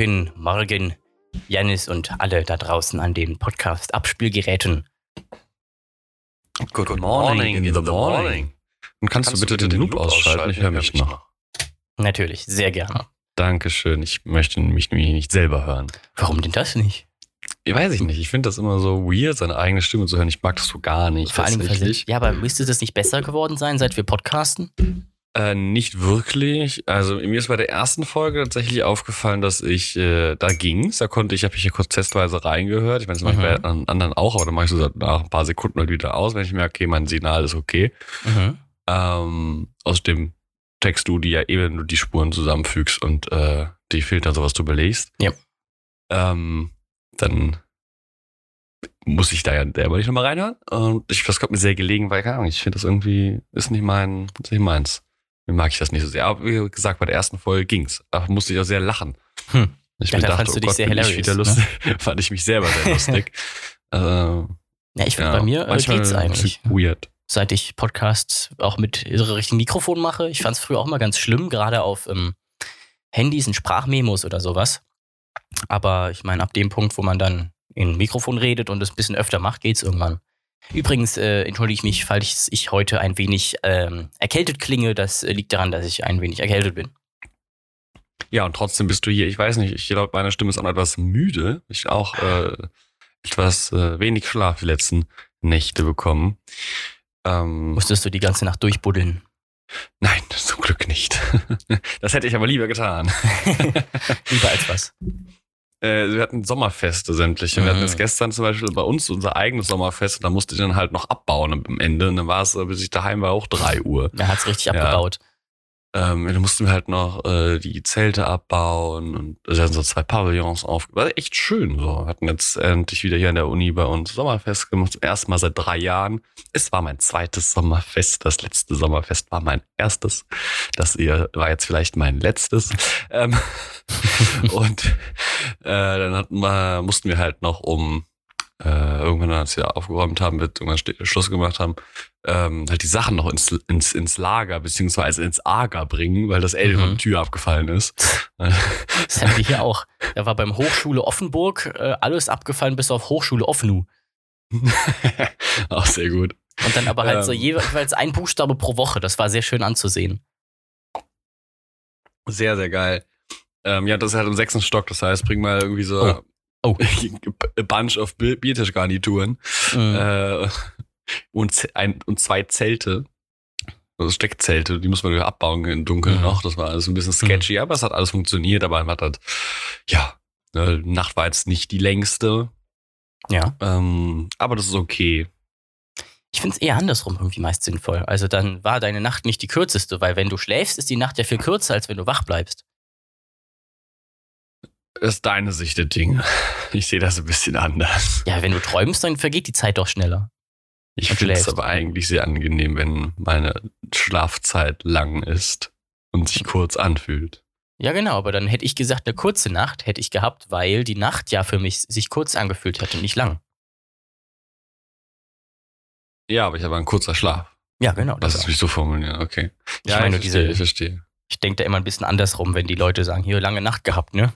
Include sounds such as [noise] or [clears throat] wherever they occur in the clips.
Guten Morgen, Janis und alle da draußen an den Podcast-Abspielgeräten. Good morning in the morning. Und kannst, du bitte den Loop ausschalten? Ich höre mich noch. Natürlich, sehr gerne. Dankeschön. Ich möchte mich nämlich nicht selber hören. Warum denn das nicht? Ich weiß ich nicht. Ich finde das immer so weird, seine eigene Stimme zu hören. Ich mag das so gar nicht. Vor allem. Ja, aber müsste das nicht besser geworden sein, seit wir podcasten? Äh, nicht wirklich. Also mir ist bei der ersten Folge tatsächlich aufgefallen, dass ich, äh, da ging's. Da konnte ich, habe ich hier kurz testweise reingehört. Ich meine, das mache ich Mhm. bei an- anderen auch, aber dann mache ich so nach ein paar Sekunden halt wieder aus, wenn ich merke, okay, mein Signal ist okay. Mhm. Ähm, aus dem Text du, die ja eben nur die Spuren zusammenfügst und äh, die Filter sowas drüber legst. Ja. Ähm, dann muss ich da ja selber nicht nochmal reinhören. Und ich, das kommt mir sehr gelegen, weil, keine Ahnung, ich finde das irgendwie, ist nicht mein, ist nicht meins. Mag ich das nicht so sehr. Aber wie gesagt, bei der ersten Folge ging's. Da musste ich auch sehr lachen. Hm. Ich Ja, da dachte, fandst du oh dich Gott, sehr bin ich hilarious, wieder ne? lustig. [laughs] Fand ich mich selber sehr lustig. äh, [laughs] Ja, ich finde, ja, bei mir äh, geht's eigentlich. Weird. Seit ich Podcasts auch mit richtigen Mikrofon mache. Ich fand es früher auch immer ganz schlimm, gerade auf ähm, Handys und Sprachmemos oder sowas. Aber ich meine, ab dem Punkt, wo man dann in ein Mikrofon redet und es ein bisschen öfter macht, geht's irgendwann. Übrigens äh, entschuldige ich mich, falls ich heute ein wenig ähm, erkältet klinge. Das äh, liegt daran, dass ich ein wenig erkältet bin. Ja, und trotzdem bist du hier. Ich weiß nicht, ich glaube, meine Stimme ist auch etwas müde. Ich auch äh, etwas äh, wenig Schlaf die letzten Nächte bekommen. Ähm, Musstest du die ganze Nacht durchbuddeln? nein, zum Glück nicht. [laughs] das hätte ich aber lieber getan. [laughs] Lieber als was. Äh, wir hatten Sommerfeste sämtliche. Wir hatten Mhm. jetzt gestern zum Beispiel bei uns unser eigenes Sommerfest und da musste ich dann halt noch abbauen am Ende. Und dann war es, bis ich daheim war, auch drei Uhr. Da hat's richtig Ja. abgebaut. Ähm, dann mussten wir halt noch äh, die Zelte abbauen und werden so zwei Pavillons auf. War echt schön. So. Hatten jetzt endlich wieder hier an der Uni bei uns Sommerfest gemacht. Zum ersten Mal seit drei Jahren. Es war mein zweites Sommerfest. Das letzte Sommerfest war mein erstes. Das hier war jetzt vielleicht mein letztes. Ähm, [laughs] und äh, dann hatten wir, mussten wir halt noch um äh, irgendwann, als wir aufgeräumt haben, wird irgendwann Schluss gemacht haben, ähm, halt die Sachen noch ins, ins, ins Lager beziehungsweise ins Ager bringen, weil das L Mhm. von Tür abgefallen ist. [laughs] Das hatten wir hier auch. Da war beim Hochschule Offenburg äh, alles abgefallen bis auf Hochschule Offenu. [laughs] Auch sehr gut. Und dann aber halt so Ähm. jeweils ein Buchstabe pro Woche. Das war sehr schön anzusehen. Sehr, sehr geil. Ähm, ja, das ist halt im sechsten Stock, das heißt, bring mal irgendwie so Oh. Oh. [laughs] a bunch of Bi- Biertischgarnituren Mhm. äh, [laughs] und, ein, und zwei Zelte. Also Steckzelte, die muss man abbauen im Dunkeln Mhm. noch. Das war alles ein bisschen sketchy, aber es hat alles funktioniert. Aber man hat halt, ja, ne, Nacht war jetzt nicht die längste, ja. ähm, aber das ist okay. Ich finde es eher andersrum irgendwie meist sinnvoll. Also dann war deine Nacht nicht die kürzeste, weil wenn du schläfst, ist die Nacht ja viel kürzer, als wenn du wach bleibst. Das ist deine Sicht der Dinge. Ich sehe das ein bisschen anders. Ja, wenn du träumst, dann vergeht die Zeit doch schneller. Ich Und finde es aber eigentlich sehr angenehm, wenn meine Schlafzeit lang ist und sich kurz anfühlt. Ja, genau, aber dann hätte ich gesagt, eine kurze Nacht hätte ich gehabt, weil die Nacht ja für mich sich kurz angefühlt hätte, nicht lang. Ja, aber ich habe einen kurzer Schlaf. Ja, genau. Lass Das es mich so formulieren, okay. Ich meine, ich diese- verstehe, ich verstehe. ich denke da immer ein bisschen andersrum, wenn die Leute sagen, hier lange Nacht gehabt, ne?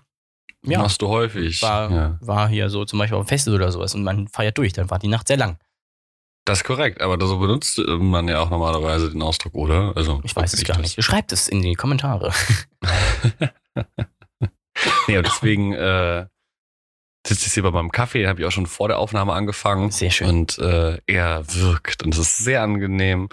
Ja, Machst du häufig. war, ja. war hier so zum Beispiel auf dem Fest oder sowas und man feiert durch, dann war die Nacht sehr lang. Das ist korrekt, aber so benutzt man ja auch normalerweise den Ausdruck, oder? Also, Ich weiß es gar das. nicht. Schreibt es in die Kommentare. [laughs] Nee, und deswegen äh, sitze ich hier bei meinem Kaffee, habe ich auch schon vor der Aufnahme angefangen. Sehr schön. Und äh, er wirkt und es ist sehr angenehm.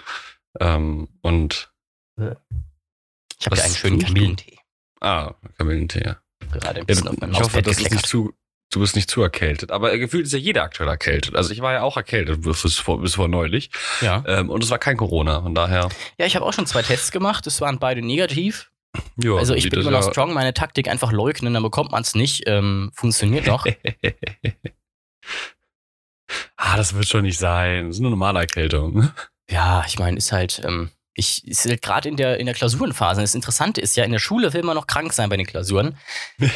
Ähm, und Ich habe ja einen schönen? Kamillentee. ah, Kamillentee, ja. Gerade ein ja bisschen du, auf meinem ich hoffe, das ist nicht zu, du bist nicht zu erkältet. Aber gefühlt ist ja jeder aktuell erkältet. Also ich war ja auch erkältet bis vor, bis vor neulich. Ja. Ähm, und es war kein Corona. Von daher. ja, ich habe auch schon zwei Tests gemacht. Es waren beide negativ. Ja, Also ich bin immer noch ja- strong. Meine Taktik einfach leugnen, dann bekommt man es nicht. Ähm, funktioniert doch. [laughs] ah, das wird schon nicht sein. Das ist nur normale Erkältung. ja, ich meine, ist halt, ähm, ich ist halt gerade in der, in der Klausurenphase. Das Interessante ist ja, in der Schule will man noch krank sein bei den Klausuren.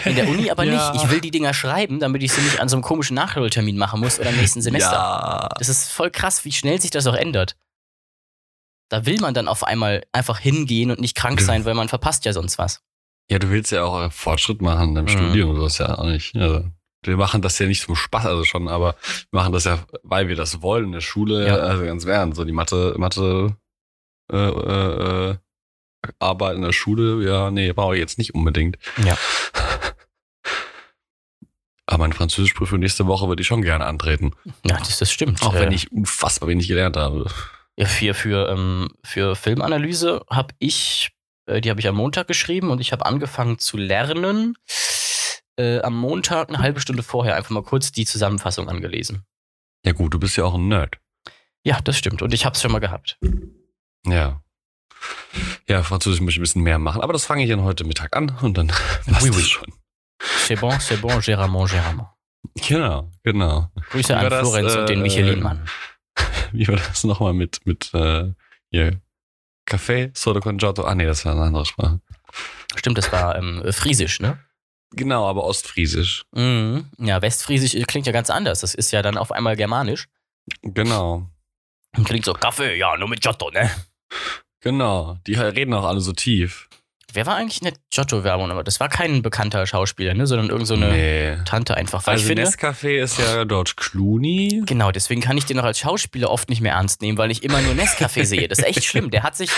In der Uni aber Ja. [laughs] nicht. Ich will die Dinger schreiben, damit ich sie nicht an so einem komischen Nachholtermin machen muss oder im nächsten Semester. Ja. Das ist voll krass, wie schnell sich das auch ändert. Da will man dann auf einmal einfach hingehen und nicht krank sein, weil man verpasst ja sonst was. Ja, du willst ja auch Fortschritt machen in deinem Mhm. Studium, so ist ja auch nicht. Also, wir machen das ja nicht zum Spaß, also schon, aber wir machen das ja, weil wir das wollen in der Schule, Ja. also ganz während. So die Mathe, Mathe äh, äh, äh, Arbeit in der Schule, ja, nee, brauche ich jetzt nicht unbedingt. Ja. [laughs] Aber meine Französischprüfung nächste Woche würde ich schon gerne antreten. Ja, das, das stimmt. Auch wenn Äh, ich unfassbar wenig gelernt habe. Ja, für, für, ähm, für Filmanalyse habe ich, äh, die habe ich am Montag geschrieben und ich habe angefangen zu lernen. Äh, am Montag eine halbe Stunde vorher einfach mal kurz die Zusammenfassung angelesen. Ja gut, du bist ja auch ein Nerd. Ja, das stimmt. Und ich habe es schon mal gehabt. Ja. Ja, Französisch möchte ich ein bisschen mehr machen, aber das fange ich dann heute Mittag an und dann passt Oui, oui. schon. C'est bon, c'est bon, géramment, géramment. Genau, genau. Grüße Wie an das, Florenz und den äh, Michelin-Mann. [laughs] Wie war das nochmal mit, mit äh, hier? Café, Soda con Giotto? Ah, nee, das war eine andere Sprache. Stimmt, das war ähm, Friesisch, ne? Genau, aber Ostfriesisch. Mhm. Ja, Westfriesisch klingt ja ganz anders. Das ist ja dann auf einmal Germanisch. Genau. Und klingt so, Kaffee, ja, nur mit Giotto, ne? Genau. Die reden auch alle so tief. Wer war eigentlich in der Giotto-Werbung? Aber das war kein bekannter Schauspieler, ne? Sondern irgend so eine nee. Tante einfach. Weil Also ich finde, Nescafé ist ja George Clooney. genau, deswegen kann ich den auch als Schauspieler oft nicht mehr ernst nehmen, weil ich immer nur Nescafé [laughs] sehe. Das ist echt schlimm. Der hat sich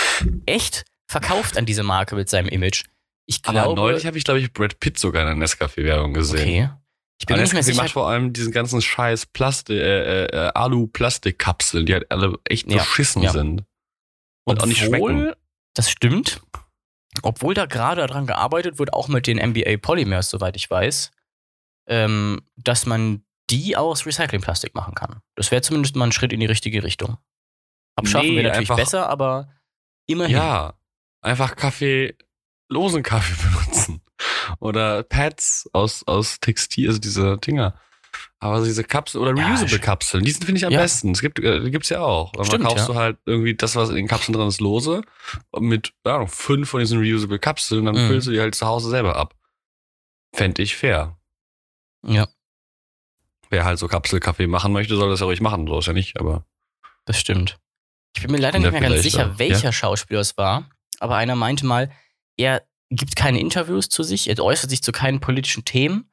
echt verkauft an diese Marke mit seinem Image. Ich Aber glaube. neulich habe ich, glaube ich, Brad Pitt sogar in der Nescafé-Werbung gesehen. okay. Ich bin Aber nicht mehr Nescafé sicher. macht vor allem diesen ganzen scheiß Plastik, äh, äh, Alu-Plastikkapseln, die halt alle echt Ja, beschissen ja. sind. Und auch nicht schmecken. Das stimmt. Obwohl da gerade daran gearbeitet wird, auch mit den NBA Polymers, soweit ich weiß, ähm, dass man die aus Recyclingplastik machen kann. Das wäre zumindest mal ein Schritt in die richtige Richtung. Abschaffen Nee, wir natürlich besser, aber immerhin. Ja, einfach Kaffee, losen [laughs] Kaffee benutzen. Oder Pads aus, aus Textil, also diese Dinger. Aber diese Kapseln oder Ja, reusable sch- Kapseln, die sind finde ich am Ja. besten. Es gibt, äh, gibt's ja auch. Stimmt, kaufst ja. du halt irgendwie das, was in den Kapseln drin ist, lose. Mit ja, fünf von diesen reusable Kapseln, dann Mhm. füllst du die halt zu Hause selber ab. Fände ich fair. Ja, Wer halt so Kapselkaffee machen möchte, soll das ja ruhig machen. So ist ja nicht, aber. das stimmt. Ich bin mir leider Ja, nicht mehr ganz sicher, ja. welcher Schauspieler es war, aber einer meinte mal, er gibt keine Interviews zu sich, er äußert sich zu keinen politischen Themen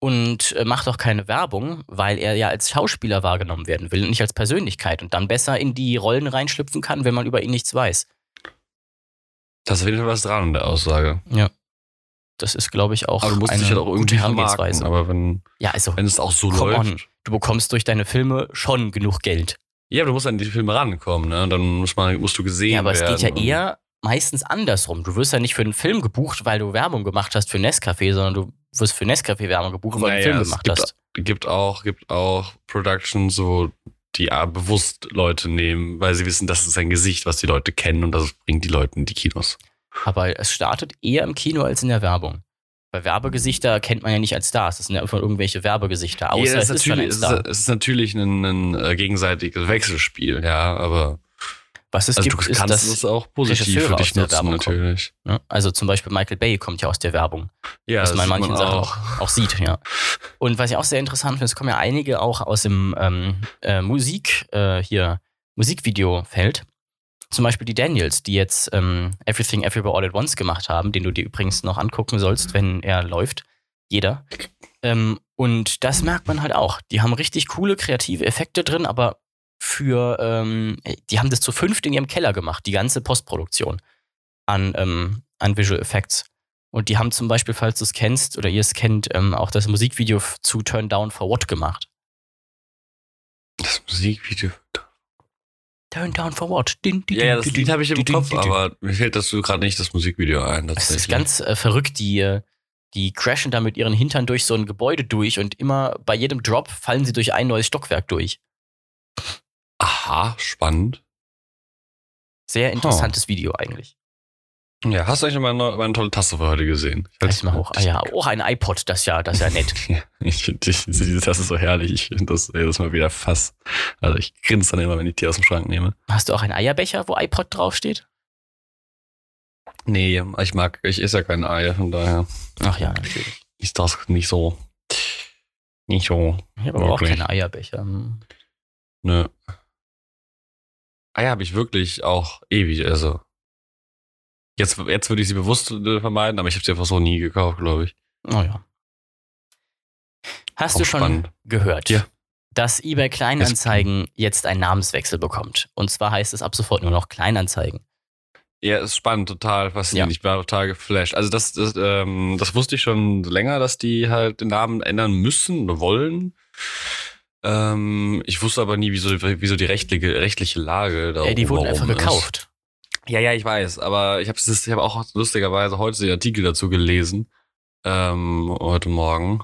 und äh, macht auch keine Werbung, weil er ja als Schauspieler wahrgenommen werden will und nicht als Persönlichkeit und dann besser in die Rollen reinschlüpfen kann, wenn man über ihn nichts weiß. Da ist auf jeden Fall was dran an der Aussage. Das ist, glaube ich, auch Aber du musst eine dich halt auch irgendwie vermarkten. Aber wenn, Ja, also, wenn es auch so läuft. on. Du bekommst durch deine Filme schon genug Geld. Ja, aber du musst an die Filme rankommen, ne? Dann muss man, musst du gesehen Ja, aber es werden. geht ja eher meistens andersrum. Du wirst ja nicht für einen Film gebucht, weil du Werbung gemacht hast für Nescafé, sondern du wirst für Nescafé Werbung gebucht, weil du einen Naja, Film gemacht gibt, hast. gibt auch, gibt auch Productions, so, die bewusst Leute nehmen, weil sie wissen, das ist ein Gesicht, was die Leute kennen und das bringt die Leute in die Kinos. Aber es startet eher im Kino als in der Werbung. Weil Werbegesichter kennt man ja nicht als Stars. Das sind ja einfach irgendwelche Werbegesichter. Außer ja, es es, ist natürlich, es, ist, es ist natürlich ein, ein äh, gegenseitiges Wechselspiel, ja, aber Was es also gibt, du ist kannst das, es auch positiv Regisseure für dich der nutzen, natürlich. ne? Also zum Beispiel Michael Bay kommt ja aus der Werbung. Ja, was man in manchen Sachen auch, auch sieht, ja. Und was ich auch sehr interessant finde, es kommen ja einige auch aus dem ähm, äh, Musik, äh, hier, Musikvideo-Feld. Zum Beispiel die Daniels, die jetzt ähm, Everything Everywhere All at Once gemacht haben, den du dir übrigens noch angucken sollst, wenn er läuft. Jeder. Ähm, und das merkt man halt auch. Die haben richtig coole kreative Effekte drin, aber für, ähm, die haben das zu fünft in ihrem Keller gemacht, die ganze Postproduktion an, ähm, an Visual Effects. Und die haben zum Beispiel, falls du es kennst oder ihr es kennt, ähm, auch das Musikvideo zu Turn Down for What gemacht. Das Musikvideo. Turn Down for What? Din, din, Ja, ja, das din, Lied habe ich im Kopf, aber mir fällt dazu gerade nicht das Musikvideo ein. Es ist ganz äh, verrückt, die, äh, die crashen da mit ihren Hintern durch so ein Gebäude durch und immer bei jedem Drop fallen sie durch ein neues Stockwerk durch. Aha, spannend. Sehr interessantes Video eigentlich. Ja, hast du eigentlich meine, meine tolle Tasse für heute gesehen? Ich mal hoch. Ah ja, auch ein iPod, das ja, das ist ja nett. [laughs] Ich finde diese Tasse so herrlich. Ich finde das jedes Mal wieder fass. Also ich grinse dann immer, wenn ich die aus dem Schrank nehme. Hast du auch einen Eierbecher, wo iPod draufsteht? Nee, ich mag, ich esse ja kein Ei, von daher Ach ja, natürlich. ist das nicht so. Nicht so. Ich habe aber auch keine Eierbecher. Hm. Ne. Eier habe ich wirklich auch ewig, also. Jetzt, jetzt würde ich sie bewusst äh, vermeiden, aber ich habe sie einfach so nie gekauft, glaube ich. Oh ja. Hast Auch du schon spannend. gehört, Ja. dass eBay Kleinanzeigen jetzt einen Namenswechsel bekommt? Und zwar heißt es ab sofort nur noch Kleinanzeigen. Ja, ist spannend, total faszinierend. Ja. Ich war total geflasht. Also das, das, ähm, das wusste ich schon länger, dass die halt den Namen ändern müssen oder wollen. Ähm, ich wusste aber nie, wieso, wieso die rechtliche, rechtliche Lage da Äh, die wurden einfach ist. gekauft. Ja, ja, ich weiß, aber ich habe ich hab auch lustigerweise heute den Artikel dazu gelesen. Ähm, heute Morgen.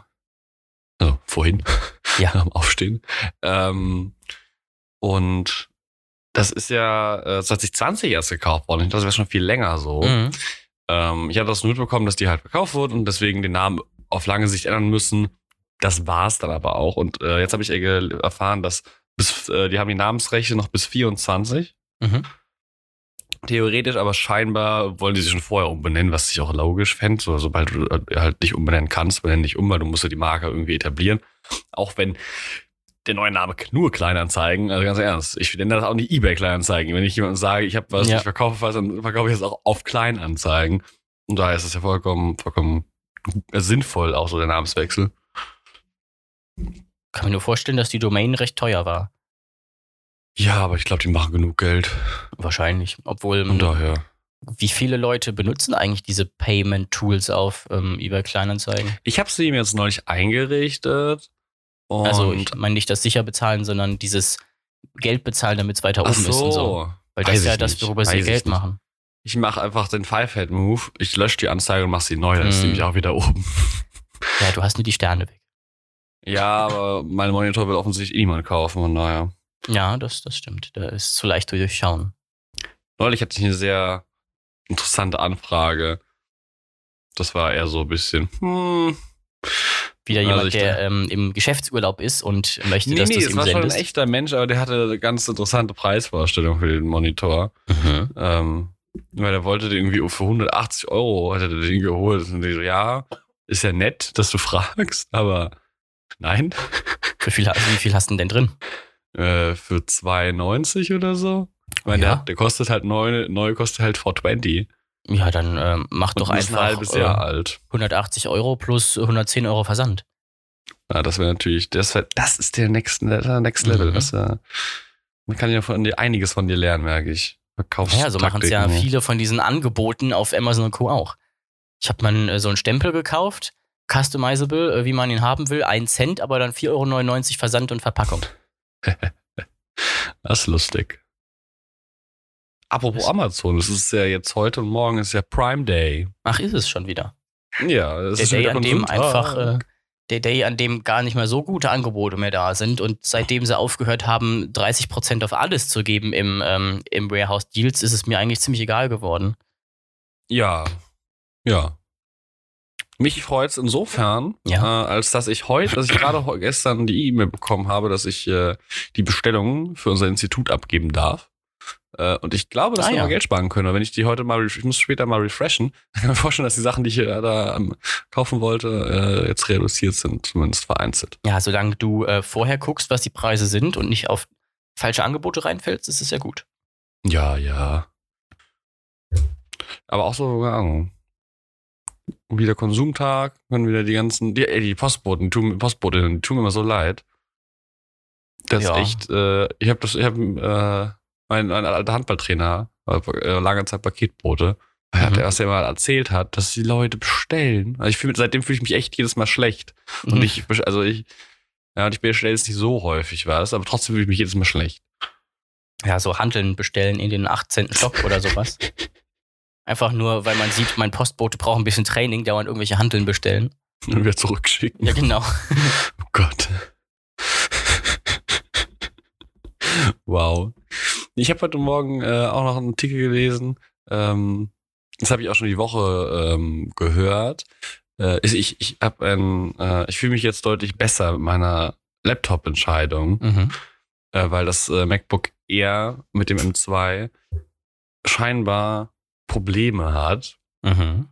Also vorhin. [laughs] Ja. Am Aufstehen. Ähm, und das ist ja äh, 2020 erst gekauft worden. Ich dachte, das wäre schon viel länger so. Mhm. Ähm, ich habe das nur mitbekommen, dass die halt verkauft wurden und deswegen den Namen auf lange Sicht ändern müssen. Das war's dann aber auch. Und äh, jetzt habe ich äh, erfahren, dass bis, äh, die haben die Namensrechte noch bis 24. Mhm. Theoretisch, aber scheinbar wollen die sich schon vorher umbenennen, was ich auch logisch fände. So, sobald du äh, halt dich umbenennen kannst, benenn dich um, weil du musst ja die Marke irgendwie etablieren. Auch wenn der neue Name nur Kleinanzeigen, also ganz ernst, ich nenne das auch nicht eBay Kleinanzeigen. Wenn ich jemandem sage, ich habe was, Ja. ich verkaufe was, dann verkaufe ich das auch auf Kleinanzeigen. Und daher ist es ja vollkommen, vollkommen sinnvoll, auch so der Namenswechsel. Kann mir nur vorstellen, dass die Domain recht teuer war. Ja, aber ich glaube, die machen genug Geld. Wahrscheinlich. Obwohl, Und daher. wie viele Leute benutzen eigentlich diese Payment-Tools auf ähm, eBay Kleinanzeigen? Ich habe sie mir jetzt neulich eingerichtet. Und also ich meine nicht das sicher bezahlen, sondern dieses Geld bezahlen, damit es weiter oben Ach ist und so. Weil das Weiß ist ja das, worüber sie Geld nicht. machen. Ich mache einfach den Five-Head-Move. Ich lösche die Anzeige und mache sie neu, dann ist die Mhm. nämlich auch wieder oben. Ja, du hast nur die Sterne weg. Ja, aber mein Monitor will offensichtlich eh niemand kaufen, von daher. Ja, das, das stimmt. Da ist zu leicht zu durchschauen. Neulich hatte ich eine sehr interessante Anfrage. Das war eher so ein bisschen, hm. Wieder Also jemand, ich der ähm, im Geschäftsurlaub ist und möchte, Nee, dass nee, du es es ihm war schon ein sendest. echter Mensch, aber der hatte eine ganz interessante Preisvorstellung für den Monitor. Mhm. Ähm, weil er wollte den irgendwie für 180 Euro, hat er den geholt. Und ich so, ja, ist ja nett, dass du [laughs] fragst, aber nein. Wie, viel, wie viel hast du denn drin? Äh, für 2,90 oder so. Ich meine, Ja. der, der kostet halt neu, neu kostet halt 420. Ja, dann ähm, mach doch Und ist einfach ein halbes Jahr äh, alt. 180 Euro plus 110 Euro Versand. Ja, das wäre natürlich, das, wär, das ist der Next, der Next Level. Mhm. Das, äh, man kann ja von dir einiges von dir lernen, merke ich. Verkaufs Ja, so machen es ja viele von diesen Angeboten auf Amazon und Co. auch. Ich habe mal äh, so einen Stempel gekauft, customizable, äh, wie man ihn haben will, 1 Cent, aber dann 4,99 Euro Versand und Verpackung. [laughs] Das ist lustig. Apropos Amazon, das ist ja jetzt heute und morgen ist ja Prime Day. Ach, ist es schon wieder. Ja, Der ist Day, wieder an dem einfach, äh, der Day, an dem gar nicht mehr so gute Angebote mehr da sind und seitdem sie aufgehört haben, 30% auf alles zu geben im, ähm, im Warehouse Deals, ist es mir eigentlich ziemlich egal geworden. Ja, ja. Mich freut es insofern, Ja. äh, als dass ich heute, dass ich gerade gestern die E-Mail bekommen habe, dass ich äh, die Bestellung für unser Institut abgeben darf. Äh, und ich glaube, dass Ah, wir ja. mal Geld sparen können. Wenn ich die heute mal, ich muss später mal refreshen, dann [laughs] kann ich mir vorstellen, dass die Sachen, die ich äh, da ähm, kaufen wollte, äh, jetzt reduziert sind, zumindest vereinzelt. Ja, solange du äh, vorher guckst, was die Preise sind und nicht auf falsche Angebote reinfällst, ist es ja gut. Ja, ja. Aber auch so, keine Ahnung. Wieder Konsumtag, können wieder die ganzen, die, ey, die Postboten, die tun, Postbotinnen, die tun mir immer so leid. Das Ja. ist echt, äh, ich habe das, ich habe, äh, mein, mein alter Handballtrainer, äh, lange Zeit Paketbote, er hat Mhm. erst einmal erzählt hat, dass die Leute bestellen. Also ich fühl, seitdem fühle ich mich echt jedes Mal schlecht. Und Mhm. ich, best- also ich, ja, und ich bestelle es nicht so häufig, was, aber trotzdem fühle ich mich jedes Mal schlecht. Ja, so Handeln bestellen in den 18. Stock oder sowas. [laughs] Einfach nur, weil man sieht, mein Postbote braucht ein bisschen Training, dauernd irgendwelche Handeln bestellen. Und wieder zurückschicken. Ja, genau. [laughs] Oh Gott. wow. Ich habe heute Morgen äh, auch noch einen Artikel gelesen. Ähm, das habe ich auch schon die Woche ähm, gehört. Äh, ich ich, ich, hab ein, äh, ich fühle mich jetzt deutlich besser mit meiner Laptop-Entscheidung, Mhm. äh, weil das äh, MacBook Air mit dem M2 scheinbar Probleme hat. Mhm.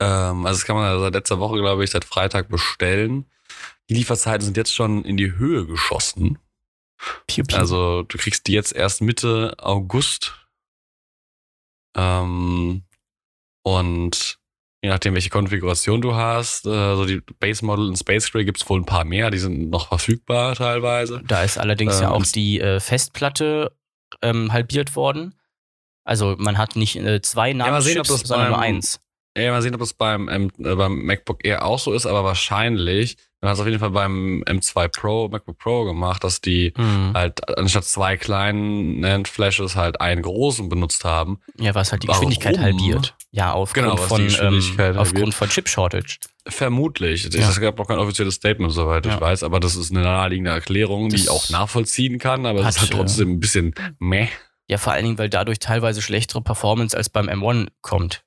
Ähm, also das kann man seit letzter Woche, glaube ich, seit Freitag bestellen. Die Lieferzeiten sind jetzt schon in die Höhe geschossen. Piu, piu. Also du kriegst die jetzt erst Mitte August. Ähm, Und je nachdem, welche Konfiguration du hast, äh, so die Base Model in Space Gray gibt es wohl ein paar mehr, die sind noch verfügbar teilweise. Da ist allerdings ja Ähm, auch die äh, Festplatte ähm, halbiert worden. Also man hat nicht äh, zwei sehen, Namenschips, das sondern nur beim- eins. Ja, mal sehen, ob das beim, M, äh, beim MacBook Air auch so ist, aber wahrscheinlich, man hat es auf jeden Fall beim M2 Pro, MacBook Pro gemacht, dass die Hm. halt anstatt zwei kleinen NAND-Flashes halt einen großen benutzt haben. Ja, was halt die Warum? Geschwindigkeit halbiert. Ja, aufgrund Genau, die von ähm, aufgrund von Chip Shortage. Vermutlich. Ja. Es gab noch kein offizielles Statement, soweit Ja. ich weiß, aber das ist eine naheliegende Erklärung, die Das ich auch nachvollziehen kann, aber es ist halt trotzdem ein bisschen meh. Ja, vor allen Dingen, weil dadurch teilweise schlechtere Performance als beim M1 kommt.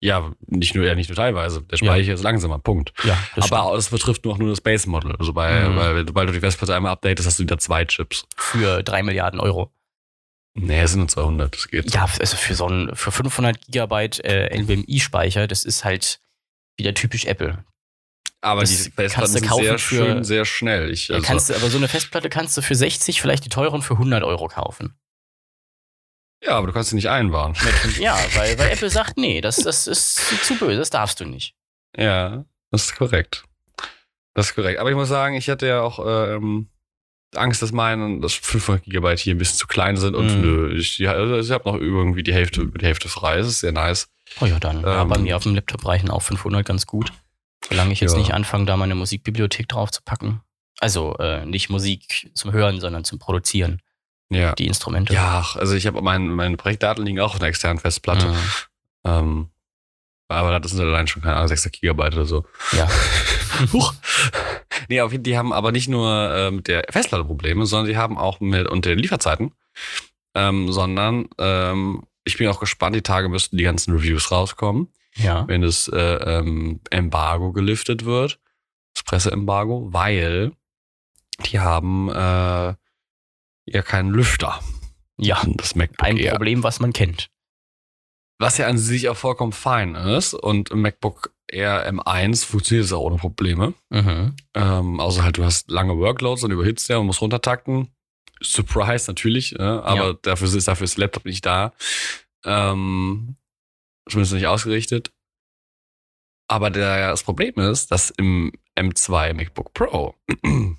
Ja, nicht nur, ja, nicht nur teilweise. Der Ja. Speicher ist langsamer, Punkt. Ja, das aber es betrifft nur auch nur das Base Model. Also bei, Mhm. weil, sobald du die Festplatte einmal updatest, hast du wieder zwei Chips. für drei Milliarden Euro. Nee, es sind nur 200, das geht. Ja, also für so ein für 500 Gigabyte äh, NVMe-Speicher, das ist halt wieder typisch Apple. aber das die kannst Festplatten du sind kaufen sehr für- schön, sehr schnell. Ich, Ja, also, kannst du, aber so eine Festplatte kannst du für 60, vielleicht die teuren für 100 Euro kaufen. Ja, aber du kannst sie nicht einbauen. Ja, weil, weil Apple sagt, nee, das, das ist zu böse, das darfst du nicht. Ja, das ist korrekt. Das ist korrekt. Aber ich muss sagen, ich hatte ja auch ähm, Angst, dass meine dass 500 Gigabyte hier ein bisschen zu klein sind und Mhm. nö, ich, ja, also ich habe noch irgendwie die Hälfte, die Hälfte frei. Das ist sehr nice. Oh ja, dann. ja, Ähm, bei mir auf dem Laptop reichen auch 500 ganz gut. Solange ich jetzt Ja. nicht anfange, da meine Musikbibliothek drauf zu packen. Also äh, nicht Musik zum Hören, sondern zum Produzieren, Ja. die Instrumente. Ja, also ich habe mein, meine Projektdaten liegen auch auf einer externen Festplatte. Mhm. Ähm, aber das sind allein schon keine Ahnung, 6 Gigabyte oder so. Ja. [laughs] Huch. Nee, auf jeden Fall, die haben aber nicht nur äh, mit der Festplatte Probleme, sondern die haben auch mit unter den Lieferzeiten. Ähm, sondern ähm, ich bin auch gespannt, die Tage müssten die ganzen Reviews rauskommen, Ja. wenn das äh, ähm, Embargo geliftet wird, das Presseembargo, weil die haben äh, ja keinen Lüfter. Ja. Das MacBook Ein Air. Problem, was man kennt. Was ja an sich auch vollkommen fein ist. Und im MacBook Air M1 funktioniert es auch ohne Probleme. Mhm. Ähm, außer halt, du hast lange Workloads und überhitzt ja und musst runtertakten. Surprise natürlich, äh, aber Ja. dafür, ist, dafür ist Laptop nicht da. Ähm, zumindest nicht ausgerichtet. Aber der, das Problem ist, dass im M2 MacBook Pro [clears throat]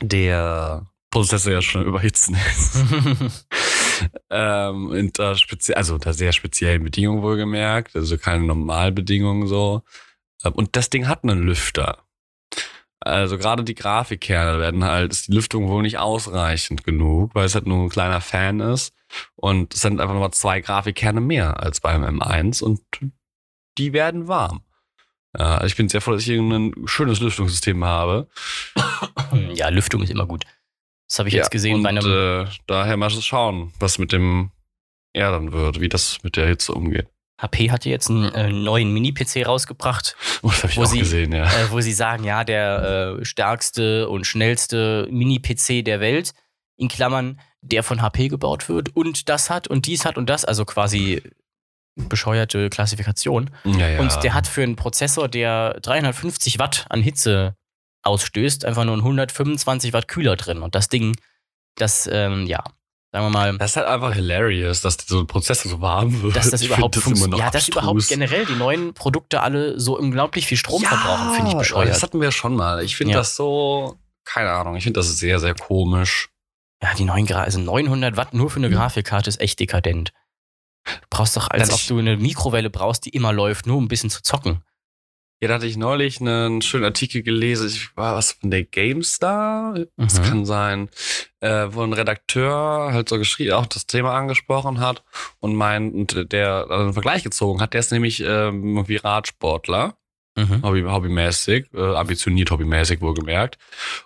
der Prozessor ja schon überhitzen ist. [laughs] ähm, unter also unter sehr speziellen Bedingungen wohlgemerkt, also keine Normalbedingungen so. Ähm, Und das Ding hat einen Lüfter. Also gerade die Grafikkerne werden halt, ist die Lüftung wohl nicht ausreichend genug, weil es halt nur ein kleiner Fan ist. Und es sind einfach nochmal zwei Grafikkerne mehr als beim M1 und die werden warm. Ja, ich bin sehr froh, dass ich ein schönes Lüftungssystem habe. ja, Lüftung ist immer gut. Das habe ich jetzt gesehen und, bei einem. Äh, daher mal schauen, was mit dem Air dann wird, wie das mit der Hitze umgeht. HP hatte jetzt einen äh, neuen Mini-PC rausgebracht, Oh, [laughs] das habe ich Wo auch sie- gesehen, ja. äh, wo sie sagen, ja, der äh, stärkste und schnellste Mini-PC der Welt, in Klammern, der von HP gebaut wird und das hat und dies hat und das, also quasi bescheuerte Klassifikation. ja, ja. Und der hat für einen Prozessor, der 350 Watt an Hitze ausstößt, einfach nur ein 125 Watt Kühler drin. Und das Ding, das, ähm, ja, sagen wir mal, Das ist halt einfach hilarious, dass so ein Prozessor so warm wird. dass das Ich überhaupt funktioniert. Ja, dass überhaupt generell die neuen Produkte alle so unglaublich viel Strom verbrauchen, finde ich bescheuert. Das hatten wir schon mal. Ich finde Ja. das so, keine Ahnung, ich finde das sehr, sehr komisch. Ja, die neuen Gra also 900 Watt nur für eine Hm. Grafikkarte ist echt dekadent. Du brauchst doch, als ob du eine Mikrowelle brauchst, die immer läuft, nur um ein bisschen zu zocken. Ja, da hatte ich neulich einen schönen Artikel gelesen. Ich war was von der GameStar. Das Mhm. kann sein, äh, wo ein Redakteur halt so geschrieben, auch das Thema angesprochen hat und meint, der einen Vergleich gezogen hat. Der ist nämlich ähm, irgendwie Radsportler. Mhm. Hobby, hobbymäßig, äh, ambitioniert hobbymäßig wohlgemerkt.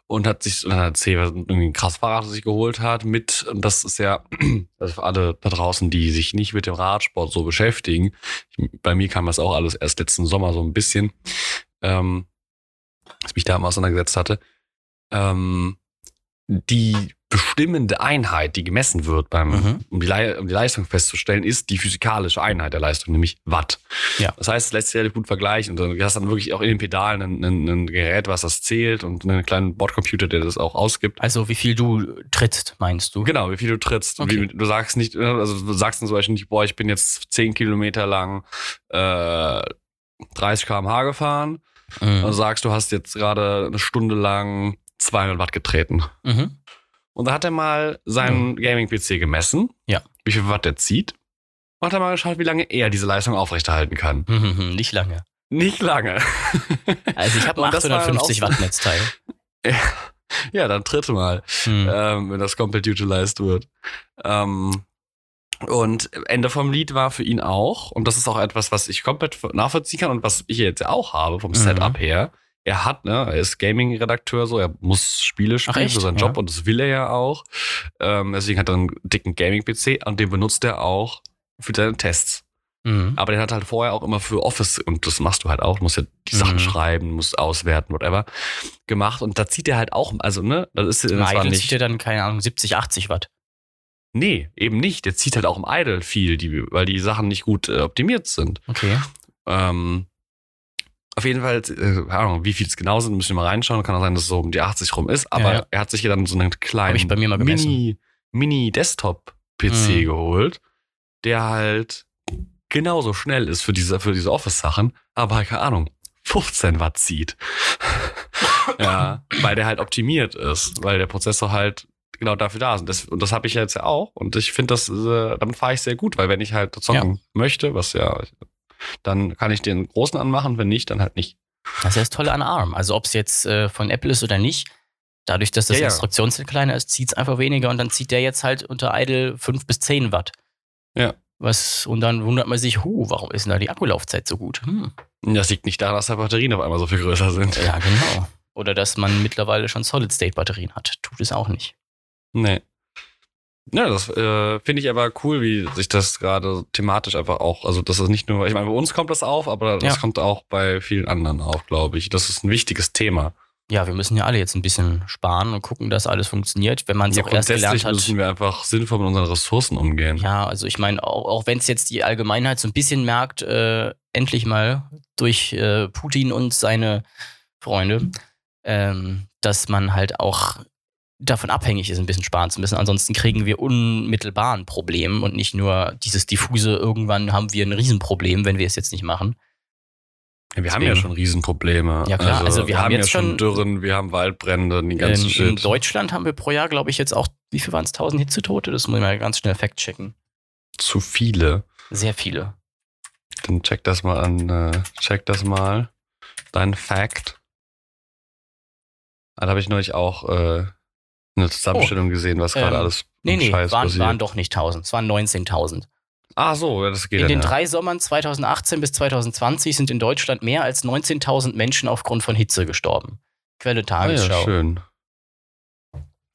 Und hat sich und hat was irgendwie ein krass Fahrrad sich geholt hat mit, und das ist ja, [clears throat] also für alle da draußen, die sich nicht mit dem Radsport so beschäftigen, ich, bei mir kam das auch alles erst letzten Sommer so ein bisschen, ähm, als ich mich da mal auseinandergesetzt hatte. Ähm, die bestimmende Einheit, die gemessen wird, beim, Mhm. um, die um die Leistung festzustellen, ist die physikalische Einheit der Leistung, nämlich Watt. Ja. Das heißt, es lässt sich relativ gut vergleichen. Und du hast dann wirklich auch in den Pedalen ein, ein, ein Gerät, was das zählt und einen kleinen Bordcomputer, der das auch ausgibt. Also wie viel du trittst, meinst du? Genau, wie viel du trittst. Okay. Wie, du sagst nicht, also du sagst dann zum Beispiel nicht, boah, ich bin jetzt 10 Kilometer lang äh, 30 km/h gefahren. Mhm. Und sagst, du hast jetzt gerade eine Stunde lang 200 Watt getreten. Mhm. Und da hat er mal seinen Gaming-PC gemessen, Ja. wie viel Watt er zieht. Und hat er mal geschaut, wie lange er diese Leistung aufrechterhalten kann. Mhm. Nicht lange. Nicht lange. Also ich habe ein Und das war dann 850 auch so- Watt Netzteil. [laughs] ja, dann tritt mal, Mhm. ähm, wenn das komplett utilized wird. Ähm, und Ende vom Lied war für ihn auch, und das ist auch etwas, was ich komplett nachvollziehen kann und was ich jetzt ja auch habe vom Mhm. Setup her. Er hat, ne, er ist Gaming-Redakteur, so, er muss Spiele spielen für seinen Ja. Job und das will er ja auch. Ähm, deswegen hat er einen dicken Gaming-PC und den benutzt er auch für seine Tests. Mhm. Aber den hat halt vorher auch immer für Office, und das machst du halt auch, du musst ja die Sachen Mhm. schreiben, musst auswerten, whatever, gemacht. Und da zieht er halt auch, also, ne, das ist Im das Idle nicht. zieht er dann, keine Ahnung, 70, 80 Watt. Nee, eben nicht. Der zieht halt auch im Idle viel, die, weil die Sachen nicht gut äh, optimiert sind. Okay. Ähm, auf jeden Fall, äh, keine Ahnung, wie viel es genau sind, müssen wir mal reinschauen. Kann auch sein, dass es so um die 80 rum ist. Aber Ja, ja. er hat sich ja dann so einen kleinen. Mini, Mini-Desktop-PC Mhm. geholt, der halt genauso schnell ist für diese, für diese Office-Sachen, aber keine Ahnung, 15 Watt zieht. [laughs] ja, weil der halt optimiert ist, weil der Prozessor halt genau dafür da ist. Und das, und das habe ich jetzt ja auch. Und ich finde das, äh, damit fahre ich sehr gut, weil wenn ich halt zocken möchte, was ja, dann kann ich den großen anmachen, wenn nicht, dann halt nicht. Das ist ja das Tolle an ARM. Also ob es jetzt äh, von Apple ist oder nicht, dadurch, dass das Ja, ja. Kleiner ist, zieht es einfach weniger und dann zieht der jetzt halt unter Idle 5 bis 10 Watt. Ja. Was, und dann wundert man sich, huh, warum ist denn da die Akkulaufzeit so gut? Hm. Das liegt nicht daran, dass die Batterien auf einmal so viel größer sind. Ja, genau. Oder dass man mittlerweile schon Solid-State-Batterien hat. Tut es auch nicht. Nee. Ja, das äh, finde ich aber cool, wie sich das gerade thematisch einfach auch, also das ist nicht nur, ich meine, bei uns kommt das auf, aber das Ja. kommt auch bei vielen anderen auf, glaube ich. Das ist ein wichtiges Thema. Ja, wir müssen ja alle jetzt ein bisschen sparen und gucken, dass alles funktioniert. Wenn man es Ja, auch erst gelernt hat. müssen wir einfach sinnvoll mit unseren Ressourcen umgehen. Ja, also ich meine, auch, auch wenn es jetzt die Allgemeinheit so ein bisschen merkt, äh, endlich mal durch äh, Putin und seine Freunde, ähm, dass man halt auch davon abhängig ist, ein bisschen sparen zu müssen. Ansonsten kriegen wir unmittelbar ein Problem und nicht nur dieses diffuse, irgendwann haben wir ein Riesenproblem, wenn wir es jetzt nicht machen. Ja, wir haben Deswegen- ja schon Riesenprobleme. Ja, klar, also wir haben ja jetzt schon schon- Dürren, wir haben Waldbrände, die In, ganzen in Shit. Deutschland haben wir pro Jahr, glaube ich, jetzt auch, wie viel waren es? 1000 Hitzetote? Das muss ich mal ganz schnell fact-checken. Zu viele. Sehr viele. Dann check das mal an, äh, check das mal. Dein Fact. Ah, Da habe ich neulich auch äh, eine Zusammenstellung gesehen, was gerade Ähm, alles Nee, nee, Scheiß waren, passiert. waren doch nicht 1000, es waren 19.000. Ah, so, ja, das geht In den dann, ja. drei Sommern 2018 bis 2020 sind in Deutschland mehr als 19.000 Menschen aufgrund von Hitze gestorben. Quelle Ah, Tagesschau. ja, schön.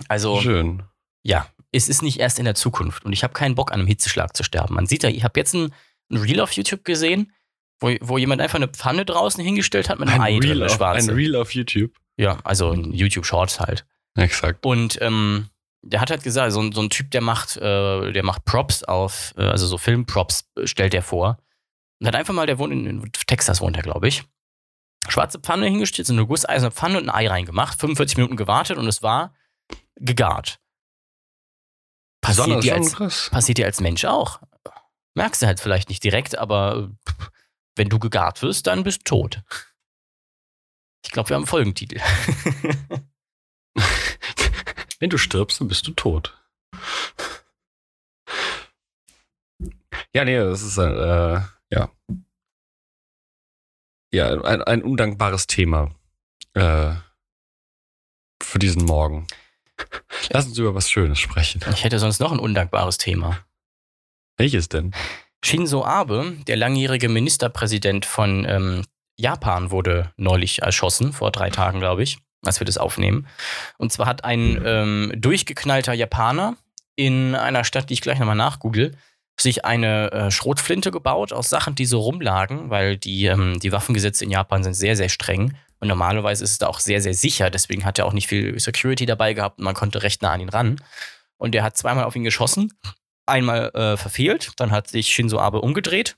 also, Schön. ja, es ist nicht erst in der Zukunft und ich habe keinen Bock, an einem Hitzeschlag zu sterben. Man sieht ja, ich habe jetzt ein, ein Reel auf YouTube gesehen, wo, wo jemand einfach eine Pfanne draußen hingestellt hat mit einem Ei drin, Reel eine auf, ein. Reel auf YouTube. Ja, also ein YouTube Shorts halt. Exakt. Und ähm, der hat halt gesagt, so, ein- so ein Typ, der macht, äh, der macht Props auf, äh, also so Filmprops äh, stellt der vor. Und hat einfach mal, der wohnt in, in Texas, wohnt er, glaube ich. Schwarze Pfanne hingestellt, so eine gusseiserne Pfanne und ein Ei reingemacht, 45 Minuten gewartet und es war gegart. Passiert dir, als, passiert dir als Mensch auch. Merkst du halt vielleicht nicht direkt, aber wenn du gegart wirst, dann bist du tot. Ich glaube, wir haben einen Folgentitel. [laughs] Wenn du stirbst, dann bist du tot. Ja, nee, das ist äh, ja. Ja, ein, ein undankbares Thema äh, für diesen Morgen. Lass uns über was Schönes sprechen. Ich hätte sonst noch ein undankbares Thema. Welches denn? Shinzo Abe, der langjährige Ministerpräsident von ähm, Japan, wurde neulich erschossen, vor drei Tagen, glaube ich, als wir das aufnehmen. Und zwar hat ein ähm, durchgeknallter Japaner in einer Stadt, die ich gleich nochmal nachgoogle, sich eine äh, Schrotflinte gebaut aus Sachen, die so rumlagen, weil die, ähm, die Waffengesetze in Japan sind sehr, sehr streng. Und normalerweise ist es da auch sehr, sehr sicher. Deswegen hat er auch nicht viel Security dabei gehabt und man konnte recht nah an ihn ran. Und der hat zweimal auf ihn geschossen. Einmal äh, verfehlt, dann hat sich Shinzo Abe umgedreht.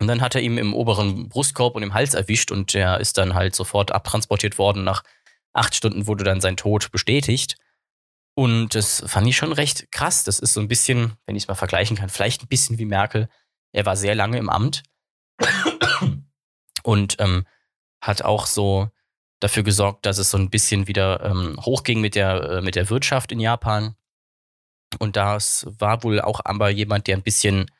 Und dann hat er ihm im oberen Brustkorb und im Hals erwischt und der ist dann halt sofort abtransportiert worden. Nach acht Stunden wurde dann sein Tod bestätigt. Und das fand ich schon recht krass. Das ist so ein bisschen, wenn ich es mal vergleichen kann, vielleicht ein bisschen wie Merkel. Er war sehr lange im Amt und ähm, hat auch so dafür gesorgt, dass es so ein bisschen wieder ähm, hochging mit der, äh, mit der Wirtschaft in Japan. Und das war wohl auch aber jemand, der ein bisschen,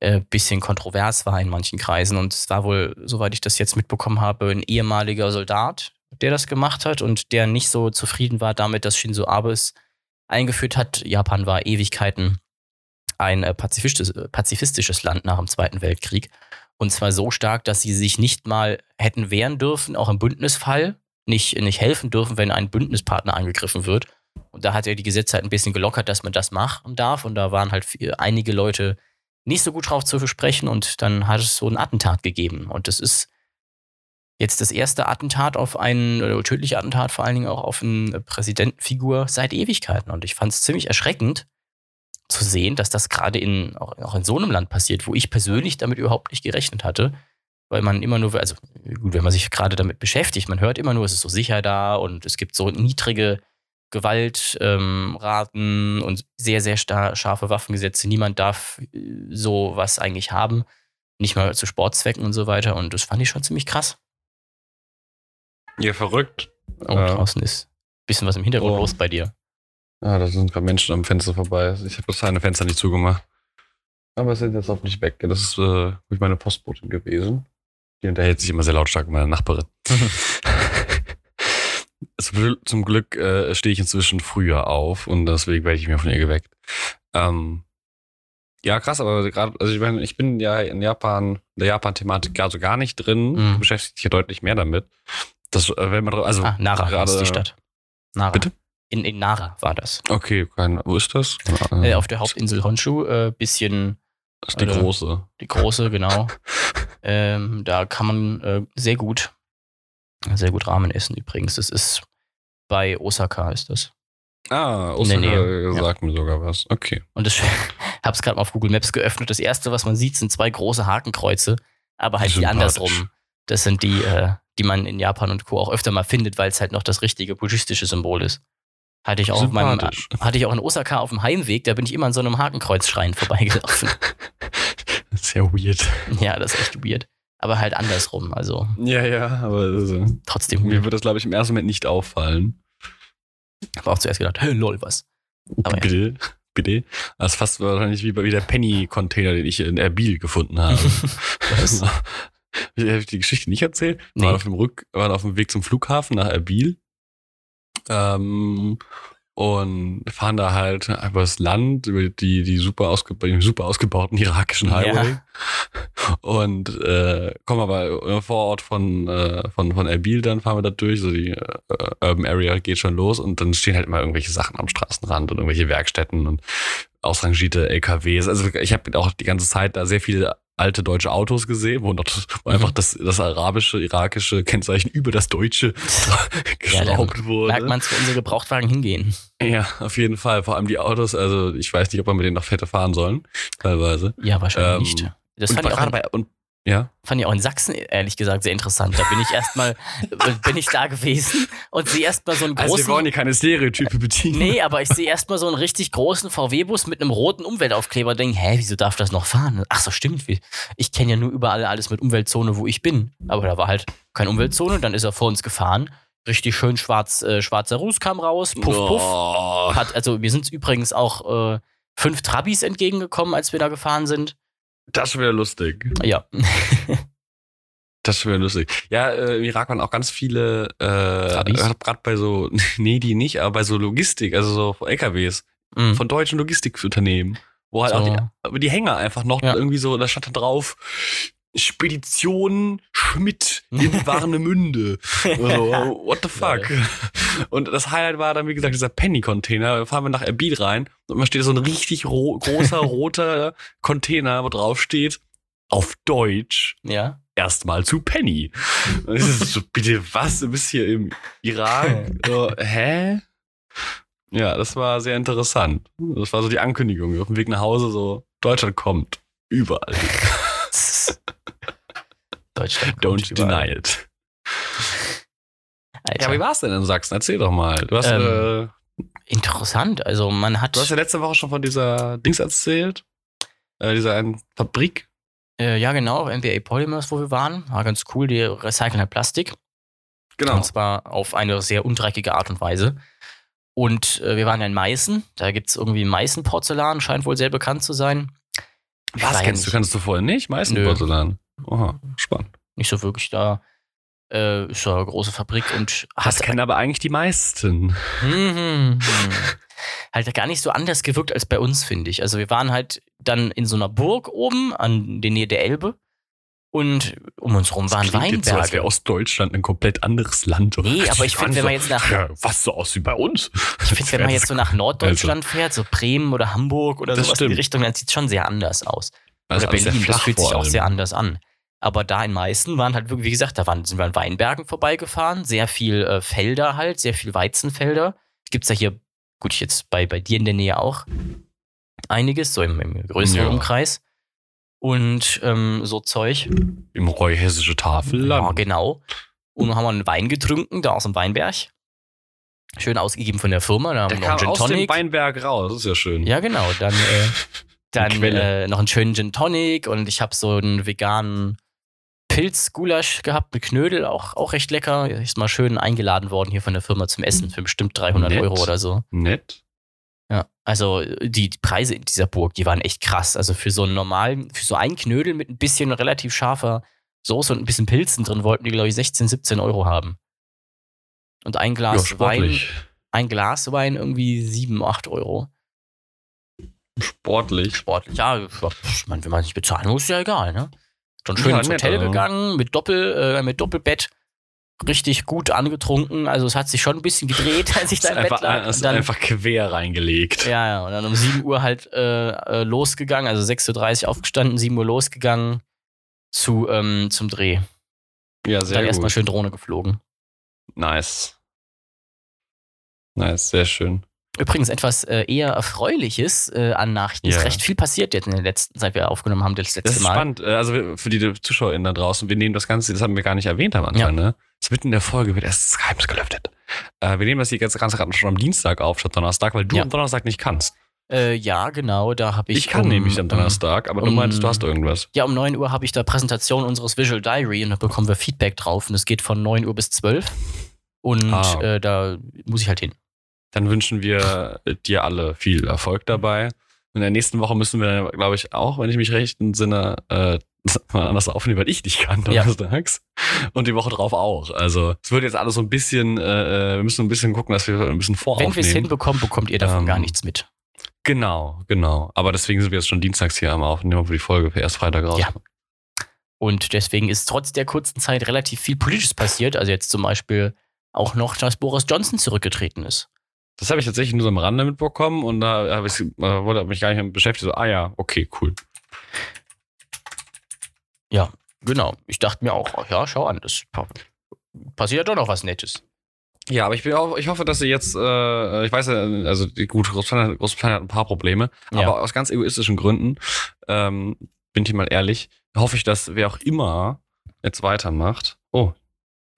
äh, bisschen kontrovers war in manchen Kreisen. Und es war wohl, soweit ich das jetzt mitbekommen habe, ein ehemaliger Soldat, der das gemacht hat und der nicht so zufrieden war damit, dass Shinzo Abe es eingeführt hat. Japan war Ewigkeiten ein äh, pazifistisches, pazifistisches Land nach dem Zweiten Weltkrieg. Und zwar so stark, dass sie sich nicht mal hätten wehren dürfen, auch im Bündnisfall, nicht, nicht helfen dürfen, wenn ein Bündnispartner angegriffen wird. Und da hat er die Gesetze halt ein bisschen gelockert, dass man das machen darf. Und da waren halt einige Leute nicht so gut drauf zu sprechen. Und dann hat es so ein Attentat gegeben. Und das ist jetzt das erste Attentat auf einen, oder tödliche Attentat vor allen Dingen auch auf eine Präsidentenfigur seit Ewigkeiten. Und ich fand es ziemlich erschreckend, zu sehen, dass das gerade in, auch, auch in so einem Land passiert, wo ich persönlich damit überhaupt nicht gerechnet hatte. Weil man immer nur, also gut, wenn man sich gerade damit beschäftigt, man hört immer nur, es ist so sicher da und es gibt so niedrige Gewaltraten ähm, und sehr, sehr scharfe Waffengesetze. Niemand darf äh, so was eigentlich haben. Nicht mal zu Sportzwecken und so weiter. Und das fand ich schon ziemlich krass. Ja, verrückt. Oh, ja. draußen ist ein bisschen was im Hintergrund oh. los bei dir. Ah, da sind gerade Menschen am Fenster vorbei. Ich habe das eine Fenster nicht zugemacht. Aber es sind jetzt auch nicht weg. Das ist äh, meine Postbotin gewesen. Die unterhält sich immer sehr lautstark mit meiner Nachbarin. [laughs] Zum Glück äh, stehe ich inzwischen früher auf und deswegen werde ich mir von ihr geweckt. Ähm, ja, krass, aber gerade, also ich meine, ich bin ja in Japan, in der Japan-Thematik also gar nicht drin, mhm. beschäftigt sich ja deutlich mehr damit. Das, äh, wenn man, also ah, Nara grade, ist die Stadt. Nara. Bitte? In, in Nara war das. Okay, kein, wo ist das? Äh, auf der Hauptinsel Honshu, äh, bisschen. Das ist die äh, große. Die große, genau. [laughs] ähm, da kann man äh, sehr gut, sehr gut Ramen essen übrigens. Das ist bei Osaka ist das. Ah, Osaka sagt ja. mir sogar was. Okay. Und [laughs] ich hab's gerade mal auf Google Maps geöffnet. Das erste, was man sieht, sind zwei große Hakenkreuze, aber halt die andersrum. Das sind die, äh, die man in Japan und Co. auch öfter mal findet, weil es halt noch das richtige buddhistische Symbol ist. Hatte ich auch, auf meinem, hatte ich auch in Osaka auf dem Heimweg, da bin ich immer an so einem Hakenkreuzschrein vorbeigelaufen. [laughs] Sehr weird. Ja, das ist echt weird. Aber halt andersrum, also. Ja, ja, aber also, trotzdem. Mir wird das, glaube ich, im ersten Moment nicht auffallen. Habe auch zuerst gedacht, hey, lol, was. Aber bitte, ja. bitte. Das ist fast wahrscheinlich wie, wie der Penny-Container, den ich in Erbil gefunden habe. [laughs] [laughs] Habe ich die Geschichte nicht erzählt? Wir nee. waren auf dem Rück, waren auf dem Weg zum Flughafen nach Erbil ähm, und fahren da halt über das Land, über die, die super, ausge die super ausgebauten irakischen Highway. Ja. Und äh, kommen aber vor Ort von, äh, von, von Erbil, dann fahren wir da durch, so die äh, Urban Area geht schon los und dann stehen halt immer irgendwelche Sachen am Straßenrand und irgendwelche Werkstätten und ausrangierte LKWs. Also ich habe auch die ganze Zeit da sehr viele alte deutsche Autos gesehen, wo, noch, wo einfach das, das arabische, irakische Kennzeichen über das deutsche [laughs] geschraubt ja, wurde. Merkt man, wo unsere Gebrauchtwagen hingehen. Ja, auf jeden Fall. Vor allem die Autos, also ich weiß nicht, ob man mit denen noch fette fahren sollen, teilweise. Ja, wahrscheinlich ähm, nicht. Das fand ich auch bei, und ja. Fand ich auch in Sachsen ehrlich gesagt sehr interessant. Da bin ich erstmal, [laughs] bin ich da gewesen und sehe erstmal so einen großen. Also wir wollen hier keine Stereotype bedienen. Nee, aber ich sehe erstmal so einen richtig großen VW-Bus mit einem roten Umweltaufkleber und denke, hä, wieso darf das noch fahren? Ach so, stimmt. Ich kenne ja nur überall alles mit Umweltzone, wo ich bin. Aber da war halt keine Umweltzone, dann ist er vor uns gefahren. Richtig schön schwarz, äh, schwarzer Ruß kam raus, puff, puff. Oh. Hat, also wir sind übrigens auch äh, fünf Trabis entgegengekommen, als wir da gefahren sind. Das wäre lustig. Ja. [laughs] Das wäre lustig. Ja, äh, im Irak waren auch ganz viele, äh, gerade bei so, [laughs] nee, die nicht, aber bei so Logistik, also so LKWs mhm. von deutschen Logistikunternehmen, wo halt so. auch die, die Hänger einfach noch ja. irgendwie so, da stand da drauf, Spedition Schmidt in [laughs] Warnemünde. also, what the fuck? Und das Highlight war dann, wie gesagt, dieser Penny-Container. Da fahren wir nach Erbil rein und man steht so ein richtig ro großer [laughs] roter Container, wo drauf steht, auf Deutsch. Ja. erstmal zu Penny. Und das ist so, bitte was? Du bist hier im Irak? [laughs] So, hä? Ja, das war sehr interessant. Das war so die Ankündigung auf dem Weg nach Hause, so Deutschland kommt. Überall. Deutschland. Don't überall. deny it. [laughs] Alter. Ja, wie war's denn in Sachsen? Erzähl doch mal. Du hast, Ähm, äh, Interessant. Also man hat. du hast ja letzte Woche schon von dieser Dings erzählt. Äh, dieser einen Fabrik. Äh, ja, genau, NBA Polymers, wo wir waren. War ganz cool, die recyceln halt Plastik. Genau. Und zwar auf eine sehr undreckige Art und Weise. Und äh, wir waren ja in Meißen. Da gibt es irgendwie Meißen-Porzellan, scheint wohl sehr bekannt zu sein. War Was kennst du? Kannst du vorher nicht? Meistens Nö. Porzellan. Oha, spannend. Nicht so wirklich da. Äh, ist ja eine große Fabrik und Das kennen aber eigentlich die meisten. Mhm. halt gar nicht so anders gewirkt als bei uns, finde ich. Also wir waren halt dann in so einer Burg oben an der Nähe der Elbe und um uns rum waren klingt jetzt so, als wäre Weinberge. Ostdeutschland ein komplett anderes Land. oder? Nee, aber ich finde, wenn man jetzt nach- Ja, was so aus wie bei uns. Ich finde, wenn man jetzt so nach Norddeutschland fährt, so Bremen oder Hamburg oder Das sowas in die stimmt. Richtung, dann sieht es schon sehr anders aus. Also oder Berlin, das fühlt sich auch sehr anders an. Aber da in Meißen waren halt wirklich, wie gesagt, da waren, sind wir an Weinbergen vorbeigefahren, sehr viel äh, Felder halt, sehr viel Weizenfelder. Gibt's ja hier, gut, jetzt bei, bei dir in der Nähe auch einiges, so im, im größeren Ja. Umkreis. Und ähm, so Zeug. Im Reuhessische Ja, Tafelland. genau. Und haben wir einen Wein getrunken, da aus dem Weinberg. Schön ausgegeben von der Firma. Da haben Der wir noch kam einen Gin aus dem. Weinberg raus. Das ist ja schön. Ja, genau. Dann, äh, [laughs] dann äh, noch einen schönen Gin Tonic und ich habe so einen veganen Pilzgulasch gehabt mit Knödel, auch, auch recht lecker. Ist mal schön eingeladen worden hier von der Firma zum Essen für bestimmt 300 Nett. Euro oder so. Nett. Ja, also die, die Preise in dieser Burg, die waren echt krass. Also für so einen normalen, für so einen Knödel mit ein bisschen relativ scharfer Soße und ein bisschen Pilzen drin wollten die, glaube ich, 16, 17 Euro haben. Und ein Glas Wein, sportlich. ein Glas Wein irgendwie 7, 8 Euro. Sportlich. sportlich. Ja, ich meine, wenn man nicht bezahlen muss, ist ja egal, ne? Schon schön Ja, ins nett, Hotel also. gegangen, mit Doppel, äh, mit Doppelbett, richtig gut angetrunken. Also es hat sich schon ein bisschen gedreht, [laughs] als ich da im Bett einfach, lag. ist dann, einfach quer reingelegt. ja, ja, und dann um 7 Uhr halt äh, äh, losgegangen, also 6.30 Uhr aufgestanden, 7 Uhr losgegangen zu, ähm, zum Dreh. Ja, Dann sehr erstmal gut. schön Drohne geflogen. Nice. Nice, sehr schön. Übrigens etwas äh, eher Erfreuliches äh, an Nachrichten. Ja. Ist recht viel passiert jetzt in der letzten, seit wir aufgenommen haben, das letzte Das ist Mal. spannend. Äh, Also für die ZuschauerInnen da draußen, wir nehmen das Ganze, das haben wir gar nicht erwähnt am Anfang, ne? Das mitten in der Folge wird erst das Geheimnis gelüftet. Äh, wir nehmen das hier ganz, ganz gerade schon am Dienstag auf, statt Donnerstag, weil du Ja. am Donnerstag nicht kannst. Äh, ja, genau, da habe ich. Ich, kann um, nämlich am Donnerstag, aber du um- meintest, du hast irgendwas. Ja, um 9 Uhr habe ich da Präsentation unseres Visual Diary und da bekommen wir Feedback drauf und es geht von 9 Uhr bis 12. Und Ah. äh, da muss ich halt hin. Dann wünschen wir dir alle viel Erfolg dabei. In der nächsten Woche müssen wir, glaube ich, auch, wenn ich mich recht entsinne, äh, [laughs] mal anders aufnehmen, weil ich nicht kann, Ja. donnerstags. Und die Woche drauf auch. Also es wird jetzt alles so ein bisschen, äh, äh, wir müssen ein bisschen gucken, dass wir ein bisschen Wenn wir es voraufnehmen. hinbekommen, bekommt ihr davon Ähm, gar nichts mit. Genau, genau. Aber deswegen sind wir jetzt schon dienstags hier am Aufnehmen, obwohl die Folge für erst Freitag raus. Ja. Und deswegen ist trotz der kurzen Zeit relativ viel Politisches passiert. Also jetzt zum Beispiel auch noch, dass Boris Johnson zurückgetreten ist. Das habe ich tatsächlich nur so am Rande mitbekommen und da habe ich, äh, wurde mich gar nicht mit beschäftigt. So, ah ja, okay, cool. Ja, genau. Ich dachte mir auch, ja, schau an, das passiert ja doch noch was Nettes. Ja, aber ich bin auch, ich hoffe, dass sie jetzt, äh, ich weiß ja, also die- gut, Großbritannien, Großbritannien hat ein paar Probleme, Ja. aber aus ganz egoistischen Gründen, ähm, bin ich mal ehrlich, hoffe ich, dass wer auch immer jetzt weitermacht, oh,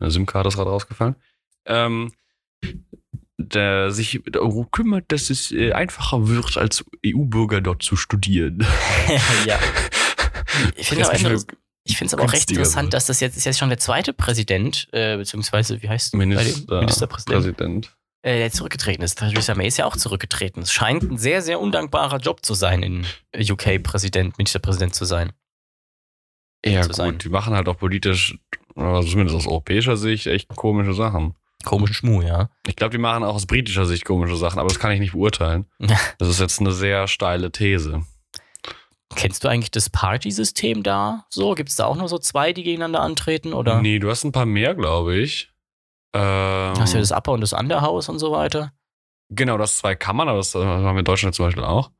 eine SIM-Karte ist gerade rausgefallen, ähm, der sich darum kümmert, dass es äh, einfacher wird, als EU-Bürger dort zu studieren. [laughs] [laughs] ja. Ich finde es aber auch recht interessant, dass das jetzt ist jetzt schon der zweite Präsident, äh, beziehungsweise wie heißt Minister, Ministerpräsident, Präsident. äh, der zurückgetreten ist. Theresa May ist ja auch zurückgetreten. Es scheint ein sehr, sehr undankbarer Job zu sein, in UK Präsident, Ministerpräsident zu sein. Ja, zu gut, sein. die machen halt auch politisch, zumindest aus europäischer Sicht, echt komische Sachen. Komischen Schmuh, ja. Ich glaube, die machen auch aus britischer Sicht komische Sachen, aber das kann ich nicht beurteilen. Das ist jetzt eine sehr steile These. Kennst du eigentlich das Party-System da? So, gibt es da auch nur so zwei, die gegeneinander antreten? Oder Nee, du hast ein paar mehr, glaube ich. Ähm, hast du ja das Upper und das Underhouse und so weiter? genau, das zwei Kammern, aber das äh, haben wir in Deutschland zum Beispiel auch.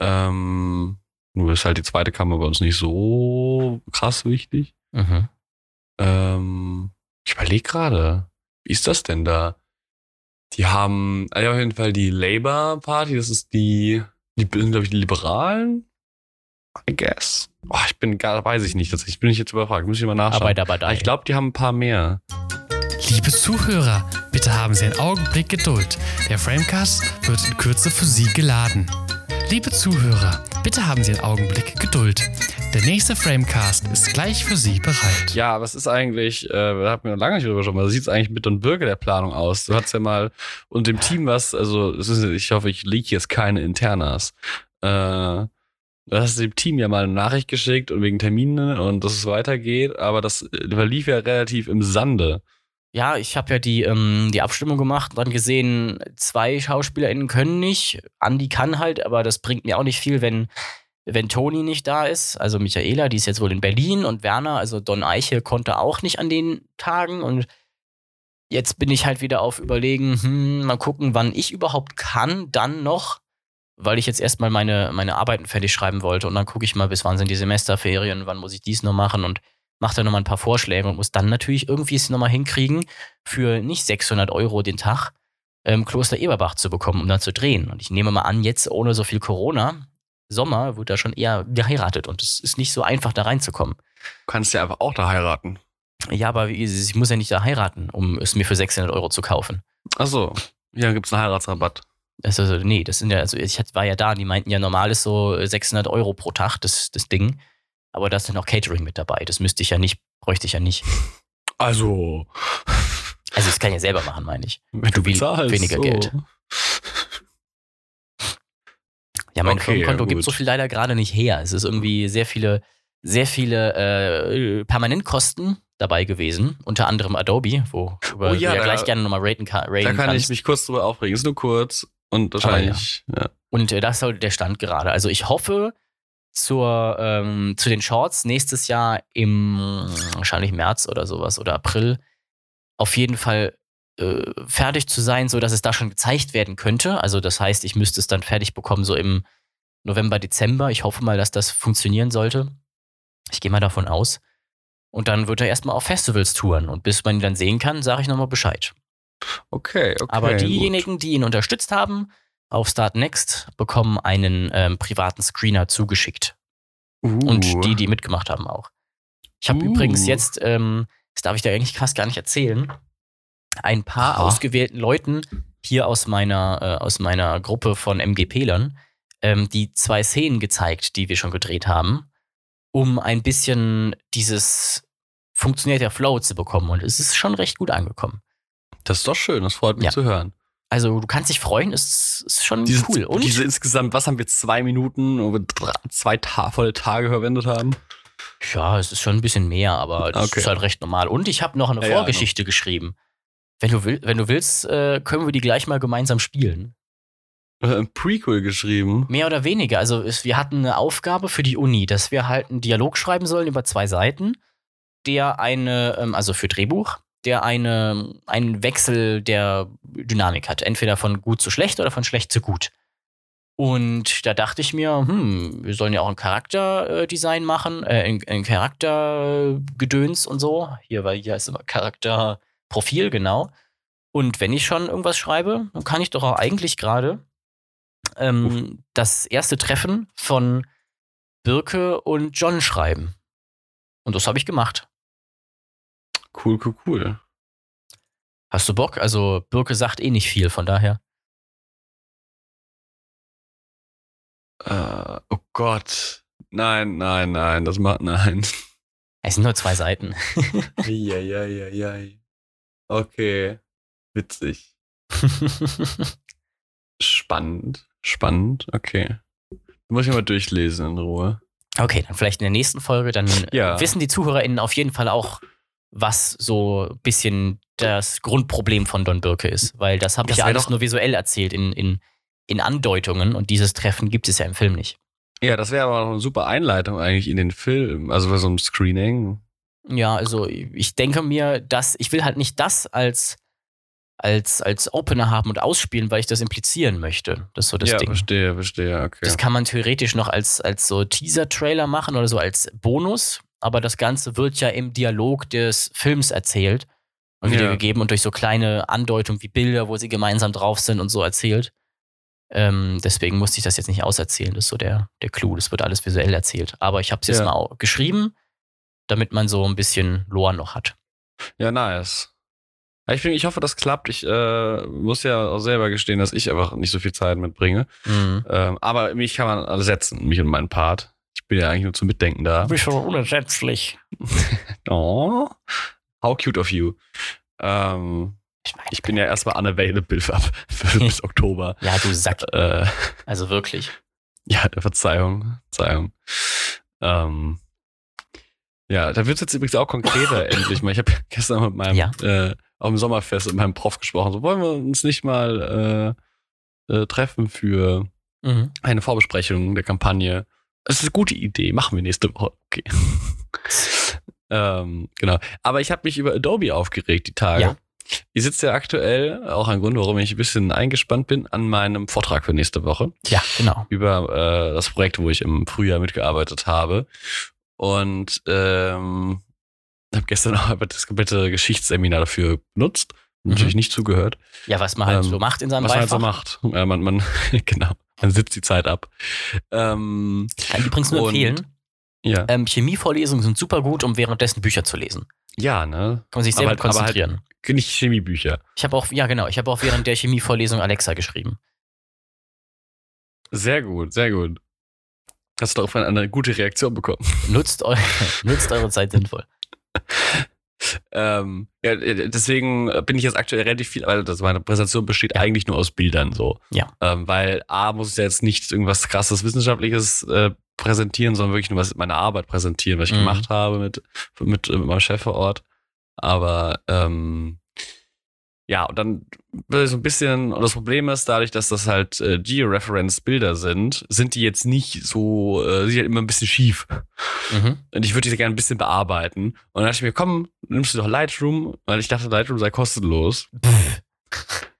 Ähm, nur ist halt die zweite Kammer bei uns nicht so krass wichtig. Mhm. Ähm, ich überlege gerade, wie ist das denn da? Die haben also auf jeden Fall die Labour Party, das ist die, die sind, glaube ich, die Liberalen. I guess. Oh, ich bin gar, weiß ich nicht. Tatsächlich bin ich jetzt überfragt. Muss ich mal nachschauen. Arbeiterpartei. Aber ich glaube, die haben ein paar mehr. Liebe Zuhörer, bitte haben Sie einen Augenblick Geduld. Der Framecast wird in Kürze für Sie geladen. Liebe Zuhörer, bitte haben Sie einen Augenblick Geduld. Der nächste Framecast ist gleich für Sie bereit. Ja, was ist eigentlich, äh, da hat mir noch lange nicht drüber schon mal, sieht es eigentlich mit Don Bürger der Planung aus? Du hattest ja mal und dem Team was, also ich hoffe, ich leak jetzt keine Internas. Äh, du hast dem Team ja mal eine Nachricht geschickt und wegen Terminen und dass es weitergeht, aber das äh, verlief ja relativ im Sande. Ja, ich habe ja die, ähm, die Abstimmung gemacht und dann gesehen, zwei SchauspielerInnen können nicht. Andi kann halt, aber das bringt mir auch nicht viel, wenn, wenn Toni nicht da ist. Also Michaela, die ist jetzt wohl in Berlin und Werner, also Don Eiche, konnte auch nicht an den Tagen. Und jetzt bin ich halt wieder auf Überlegen, hm, mal gucken, wann ich überhaupt kann, dann noch, weil ich jetzt erstmal meine, meine Arbeiten fertig schreiben wollte. Und dann gucke ich mal, bis wann sind die Semesterferien, wann muss ich dies noch machen und macht er nochmal ein paar Vorschläge und muss dann natürlich irgendwie es nochmal hinkriegen, für nicht 600 Euro den Tag ähm, Kloster Eberbach zu bekommen, um dann zu drehen. Und ich nehme mal an, jetzt ohne so viel Corona, Sommer, wird da schon eher geheiratet und es ist nicht so einfach, da reinzukommen. Du kannst ja einfach auch da heiraten. Ja, aber ich muss ja nicht da heiraten, um es mir für 600 Euro zu kaufen. Ach so, hier gibt's einen Heiratsrabatt. Also, nee, das sind ja, also ich war ja da, die meinten ja, normal ist so 600 Euro pro Tag, das, das Ding. Aber da ist dann auch Catering mit dabei. Das müsste ich ja nicht, bräuchte ich ja nicht. Also, Also, das kann ich ja selber machen, meine ich. wenn du bezahlst. weniger so. Geld. Ja, mein Okay, Firmenkonto ja, gibt so viel leider gerade nicht her. Es ist irgendwie sehr viele, sehr viele äh, Permanentkosten dabei gewesen. Unter anderem Adobe, wo Oh ja, du ja da- gleich gerne nochmal raten, ka- Da raten kann kannst. ich mich kurz drüber aufregen. Ist nur kurz und wahrscheinlich. Ja. Und äh, das ist halt der Stand gerade. Also ich hoffe zur, ähm, zu den Shorts nächstes Jahr im wahrscheinlich März oder sowas oder April auf jeden Fall äh, fertig zu sein, so dass es da schon gezeigt werden könnte. Also das heißt, ich müsste es dann fertig bekommen so im November, Dezember. Ich hoffe mal, dass das funktionieren sollte. Ich gehe mal davon aus. Und dann wird er erstmal auf Festivals touren. Und bis man ihn dann sehen kann, sage ich nochmal Bescheid. Okay, okay. Aber gut. diejenigen, die ihn unterstützt haben, auf Start Next, bekommen einen ähm, privaten Screener zugeschickt. Uh. Und die, die mitgemacht haben, auch. Ich habe Uh. übrigens jetzt, ähm, das darf ich dir eigentlich fast gar nicht erzählen, ein paar Aha. ausgewählten Leuten hier aus meiner, äh, aus meiner Gruppe von MGP-Lern ähm, die zwei Szenen gezeigt, die wir schon gedreht haben, um ein bisschen dieses funktioniert der Flow zu bekommen. Und es ist schon recht gut angekommen. Das ist doch schön, das freut mich Ja. zu hören. Also du kannst dich freuen, es ist schon Diese, cool. Und diese insgesamt, was haben wir, zwei Minuten, wo wir drei, zwei Ta volle Tage verwendet haben? ja, es ist schon ein bisschen mehr, aber das Okay. ist halt recht normal. Und ich habe noch eine Ja, ja, Vorgeschichte geschrieben. Wenn du, will, wenn du willst, äh, können wir die gleich mal gemeinsam spielen. Äh, Ein Prequel geschrieben. Mehr oder weniger. Also es, wir hatten eine Aufgabe für die Uni, dass wir halt einen Dialog schreiben sollen über zwei Seiten, der eine, ähm, also für Drehbuch, der eine, einen Wechsel der Dynamik hat. Entweder von gut zu schlecht oder von schlecht zu gut. Und da dachte ich mir, hm, wir sollen ja auch ein Charakterdesign machen, äh, ein, ein Charaktergedöns und so. Hier, weil hier ist immer Charakterprofil, genau. Und wenn ich schon irgendwas schreibe, dann kann ich doch auch eigentlich gerade ähm, das erste Treffen von Birke und John schreiben. Und das habe ich gemacht. Cool, cool, cool. Hast du Bock? Also Birke sagt eh nicht viel, von daher. Äh, oh Gott. Nein, nein, nein, das macht [laughs] nein. Es sind nur zwei Seiten. Eieieiei. Okay. Witzig. Spannend. Spannend. Okay. Muss ich mal durchlesen in Ruhe. okay, dann vielleicht in der nächsten Folge, dann [laughs] Ja. wissen die ZuhörerInnen auf jeden Fall auch, was so ein bisschen das Grundproblem von Don Birke ist. Weil das habe ich ja alles nur visuell erzählt in, in, in Andeutungen und dieses Treffen gibt es ja im Film nicht. Ja, das wäre aber noch eine super Einleitung eigentlich in den Film. Also bei so einem Screening. Ja, also ich denke mir, dass ich will halt nicht das als, als, als Opener haben und ausspielen, weil ich das implizieren möchte. Das ist so das ja, Ding. verstehe, verstehe. Okay. Das kann man theoretisch noch als, als so Teaser-Trailer machen oder so als Bonus. aber das Ganze wird ja im Dialog des Films erzählt und Ja. wiedergegeben und durch so kleine Andeutungen wie Bilder, wo sie gemeinsam drauf sind und so erzählt. Ähm, deswegen musste ich das jetzt nicht auserzählen. Das ist so der, der Clou. Das wird alles visuell erzählt. Aber ich habe es jetzt Ja. mal geschrieben, damit man so ein bisschen Lore noch hat. Ja, nice. Ja, Ich, bin, ich hoffe, das klappt. Ich äh, muss ja auch selber gestehen, dass ich einfach nicht so viel Zeit mitbringe. Mhm. Ähm, aber mich kann man ersetzen, mich und meinen Part. Ich bin ja eigentlich nur zum Mitdenken da. bist schon unersetzlich. Oh, [laughs] how cute of you. Ähm, Ich mein, ich bin ja erstmal unavailable für, für [laughs] bis Oktober. ja, du Sack. Äh, Also wirklich. [laughs] ja, Verzeihung, Verzeihung. Ähm, ja, da wird es jetzt übrigens auch konkreter [laughs] endlich mal. Ich habe [laughs] gestern mit meinem Ja. äh, auf dem Sommerfest mit meinem Prof gesprochen. So wollen wir uns nicht mal äh, äh, treffen für Mhm. eine Vorbesprechung der Kampagne. Das ist eine gute Idee, machen wir nächste Woche. Okay. [laughs] ähm, genau. Aber ich habe mich über Adobe aufgeregt die Tage. Ja. Ich sitze ja aktuell, auch ein Grund, warum ich ein bisschen eingespannt bin, an meinem Vortrag für nächste Woche Ja, genau. über äh, das Projekt, wo ich im Frühjahr mitgearbeitet habe. Und ähm, habe gestern [laughs] auch das komplette Geschichtsseminar dafür benutzt. Natürlich nicht zugehört. Ja, was man halt Ähm, so macht in seinem Was man halt Beifach. so macht. Ja, man, man, [laughs] genau. Man sitzt die Zeit ab. Ähm, Kann ich übrigens nur Und- empfehlen. ja. Ähm, Chemievorlesungen sind super gut, um währenddessen Bücher zu lesen. ja, ne? Kann man sich sehr Aber gut halt- aber halt- konzentrieren. Nicht Chemiebücher. Ich habe auch, ja genau, ich habe auch während der Chemievorlesung Alexa geschrieben. Sehr gut, sehr gut. Hast du darauf eine, gute Reaktion bekommen? [laughs] Nutzt, eu [laughs] nutzt eure Zeit sinnvoll. Ähm, ja, deswegen bin ich jetzt aktuell relativ viel, weil das, meine Präsentation besteht eigentlich nur aus Bildern so. Ja. Ähm, weil A muss ich ja jetzt nicht irgendwas krasses Wissenschaftliches äh, präsentieren, sondern wirklich nur was meine Arbeit präsentieren, was ich Mhm. gemacht habe mit, mit, mit meinem Chef vor Ort. Aber ähm, ja, und dann so ein bisschen, und das Problem ist, dadurch, dass das halt äh, Georeference-Bilder sind, sind die jetzt nicht so, äh, sind halt immer ein bisschen schief. Mhm. Und ich würde diese gerne ein bisschen bearbeiten. Und dann dachte ich mir, komm, nimmst du doch Lightroom, weil ich dachte, Lightroom sei kostenlos.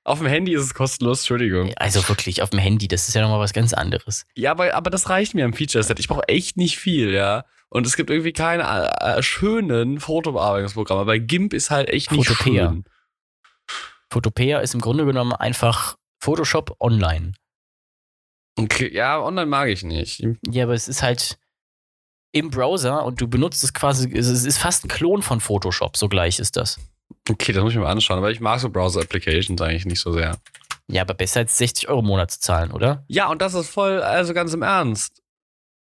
Auf dem Handy ist es kostenlos, Entschuldigung. Also wirklich, auf dem Handy, das ist ja nochmal was ganz anderes. Ja, aber, aber das reicht mir am Feature-Set. Ich brauche echt nicht viel, ja. Und es gibt irgendwie keine äh, äh, schönen Fotobearbeitungsprogramme. Bei GIMP ist halt echt nicht Photopea. schön. Photopea ist im Grunde genommen einfach Photoshop online. Okay, ja, online mag ich nicht. Ja, aber es ist halt im Browser und du benutzt es quasi, es ist fast ein Klon von Photoshop, so gleich ist das. Okay, das muss ich mir mal anschauen. Aber ich mag so Browser-Applications eigentlich nicht so sehr. Ja, aber besser als 60 Euro im Monat zu zahlen, oder? Ja, und das ist voll, also ganz im Ernst.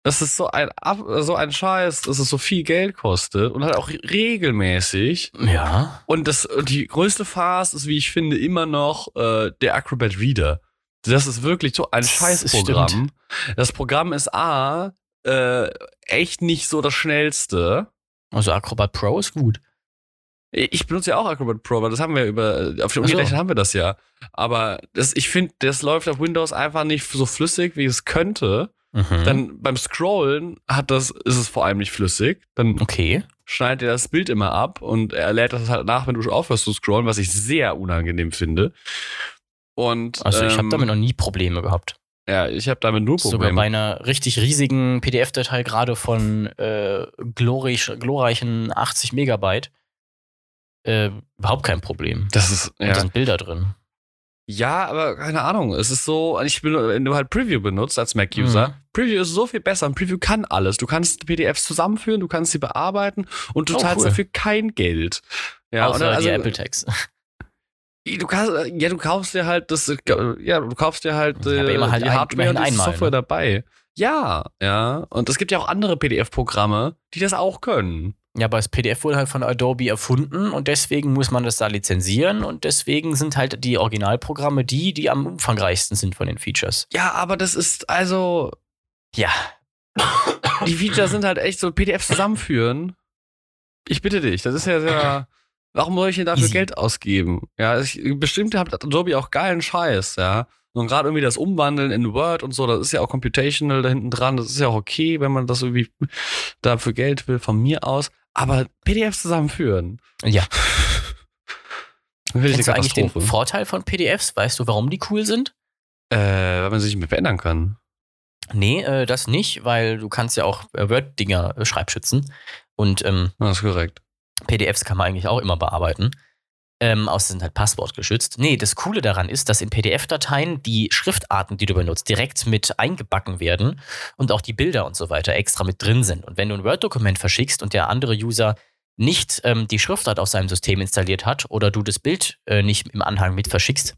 Das ist so ein, so ein Scheiß, dass es so viel Geld kostet und halt auch regelmäßig. Ja. Und das, die größte Farce ist, wie ich finde, immer noch äh, der Acrobat Reader. Das ist wirklich so ein Scheißprogramm. Das Programm ist A, äh, echt nicht so das schnellste. Also Acrobat Pro ist gut. Ich benutze ja auch Acrobat Pro, aber das haben wir über, auf dem Ach so. Haben wir das ja. Aber das, ich finde, das läuft auf Windows einfach nicht so flüssig, wie es könnte. Mhm. Dann beim Scrollen hat das, ist es vor allem nicht flüssig. Dann okay. schneidet er das Bild immer ab und er lädt das halt nach, wenn du aufhörst zu scrollen, was ich sehr unangenehm finde. Und Also ich habe ähm, damit noch nie Probleme gehabt. ja, ich habe damit nur Sogar Probleme. bei einer richtig riesigen PDF-Datei, gerade von äh, glorreich, glorreichen 80 Megabyte, äh, überhaupt kein Problem. das ist Und da ja, sind Bilder drin. Ja, aber keine Ahnung. Es ist so, ich bin, wenn du halt Preview benutzt als Mac-User, Mhm. Preview ist so viel besser. Und Preview kann alles. Du kannst PDFs zusammenführen, du kannst sie bearbeiten und du Oh, zahlst cool. dafür kein Geld. Ja, Außer also, die Apple Tags. [laughs] Du kannst, ja, du kaufst dir halt das, ja, du kaufst dir halt, aber äh, halt die ein- Hardware und die einmal, Software ne? dabei. Ja, ja. Und es gibt ja auch andere PDF-Programme, die das auch können. Ja, aber das PDF wurde halt von Adobe erfunden und deswegen muss man das da lizenzieren und deswegen sind halt die Originalprogramme die, die am umfangreichsten sind von den Features. Ja, aber das ist, also, Ja. die Features sind halt echt so PDFs zusammenführen. Ich bitte dich, das ist ja sehr. Warum soll ich denn dafür Easy. Geld ausgeben? Ja, ich, bestimmt hat Adobe auch geilen Scheiß, ja. Und gerade irgendwie das Umwandeln in Word und so, das ist ja auch computational da hinten dran. Das ist ja auch okay, wenn man das irgendwie dafür Geld will, von mir aus. Aber PDFs zusammenführen. Ja. Kennst du eigentlich den. Vorteil von PDFs? Weißt du, warum die cool sind? Äh, weil man sich nicht mehr verändern kann. Nee, äh, das nicht, weil du kannst ja auch äh, Word-Dinger äh, schreibschützen. Und ähm, Das ist korrekt. PDFs kann man eigentlich auch immer bearbeiten. Ähm, außer sind halt passwortgeschützt. Nee, das Coole daran ist, dass in PDF-Dateien die Schriftarten, die du benutzt, direkt mit eingebacken werden und auch die Bilder und so weiter extra mit drin sind. Und wenn du ein Word-Dokument verschickst und der andere User nicht ähm, die Schriftart auf seinem System installiert hat oder du das Bild äh, nicht im Anhang mit verschickst,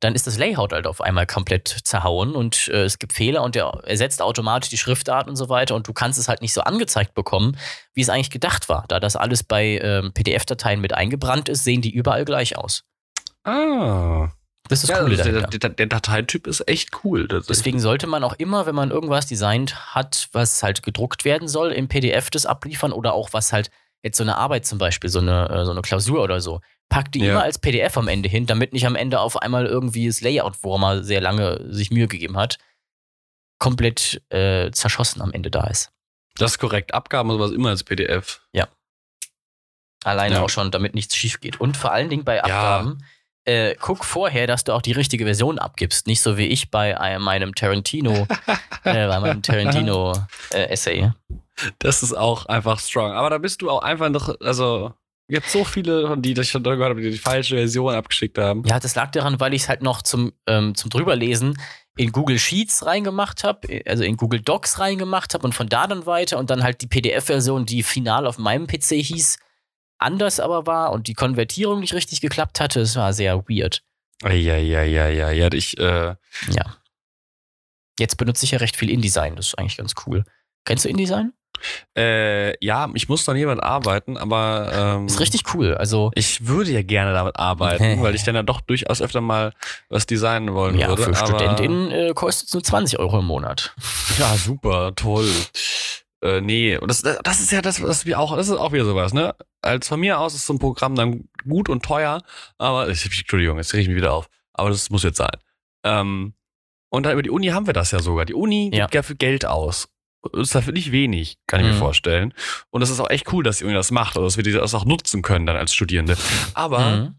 dann ist das Layout halt auf einmal komplett zerhauen und äh, es gibt Fehler und der ersetzt automatisch die Schriftart und so weiter und du kannst es halt nicht so angezeigt bekommen, wie es eigentlich gedacht war. Da das alles bei ähm, PDF-Dateien mit eingebrannt ist, sehen die überall gleich aus. Ah. Das ist ja, Coole also der, der, der Dateityp ist echt cool. Deswegen sollte man auch immer, wenn man irgendwas designt hat, was halt gedruckt werden soll, im PDF das abliefern oder auch was halt jetzt so eine Arbeit zum Beispiel, so eine, äh, so eine Klausur oder so, packt die Ja. immer als PDF am Ende hin, damit nicht am Ende auf einmal irgendwie das Layout, wo er mal sehr lange sich Mühe gegeben hat, komplett äh, zerschossen am Ende da ist. das ist korrekt. Abgaben und sowas immer als PDF. Alleine Ja. auch schon, damit nichts schief geht. Und vor allen Dingen bei Ja. Abgaben, äh, guck vorher, dass du auch die richtige Version abgibst. Nicht so wie ich bei äh, meinem Tarantino, [laughs] äh, bei meinem Tarantino-Essay. Das ist auch einfach strong. Aber da bist du auch einfach noch, also, gibt so viele von die, ich schon gehört habe, die die falsche Version abgeschickt haben. Ja, das lag daran, weil ich es halt noch zum, ähm, zum drüberlesen in Google Sheets reingemacht habe, also in Google Docs reingemacht habe und von da dann weiter und dann halt die PDF-Version, die final auf meinem PC hieß, anders aber war und die Konvertierung nicht richtig geklappt hatte. Es war sehr weird. Ja, ja, ja, ja, ja. Ich, äh, Ja. Jetzt benutze ich ja recht viel InDesign, das ist eigentlich ganz cool. Kennst du InDesign? Äh, ja, ich muss noch jemand arbeiten, aber ähm, Ist richtig cool. Also, Ich würde ja gerne damit arbeiten, [laughs] weil ich dann ja doch durchaus öfter mal was designen wollen ja, würde. für StudentInnen äh, kostet es nur 20 Euro im Monat. Ja, super, toll. Äh, nee, und das, das ist ja das, was wir auch, das ist auch wieder sowas, ne? Als von mir aus ist so ein Programm dann gut und teuer, aber ich, Entschuldigung, jetzt reg ich mich wieder auf. Aber das muss jetzt sein. Ähm, und dann über die Uni haben wir das ja sogar. Die Uni Ja. gibt ja für Geld aus. Das ist dafür nicht wenig, kann ich mir Mhm. vorstellen. Und das ist auch echt cool, dass die Uni das macht, oder dass wir das auch nutzen können dann als Studierende. Aber Mhm.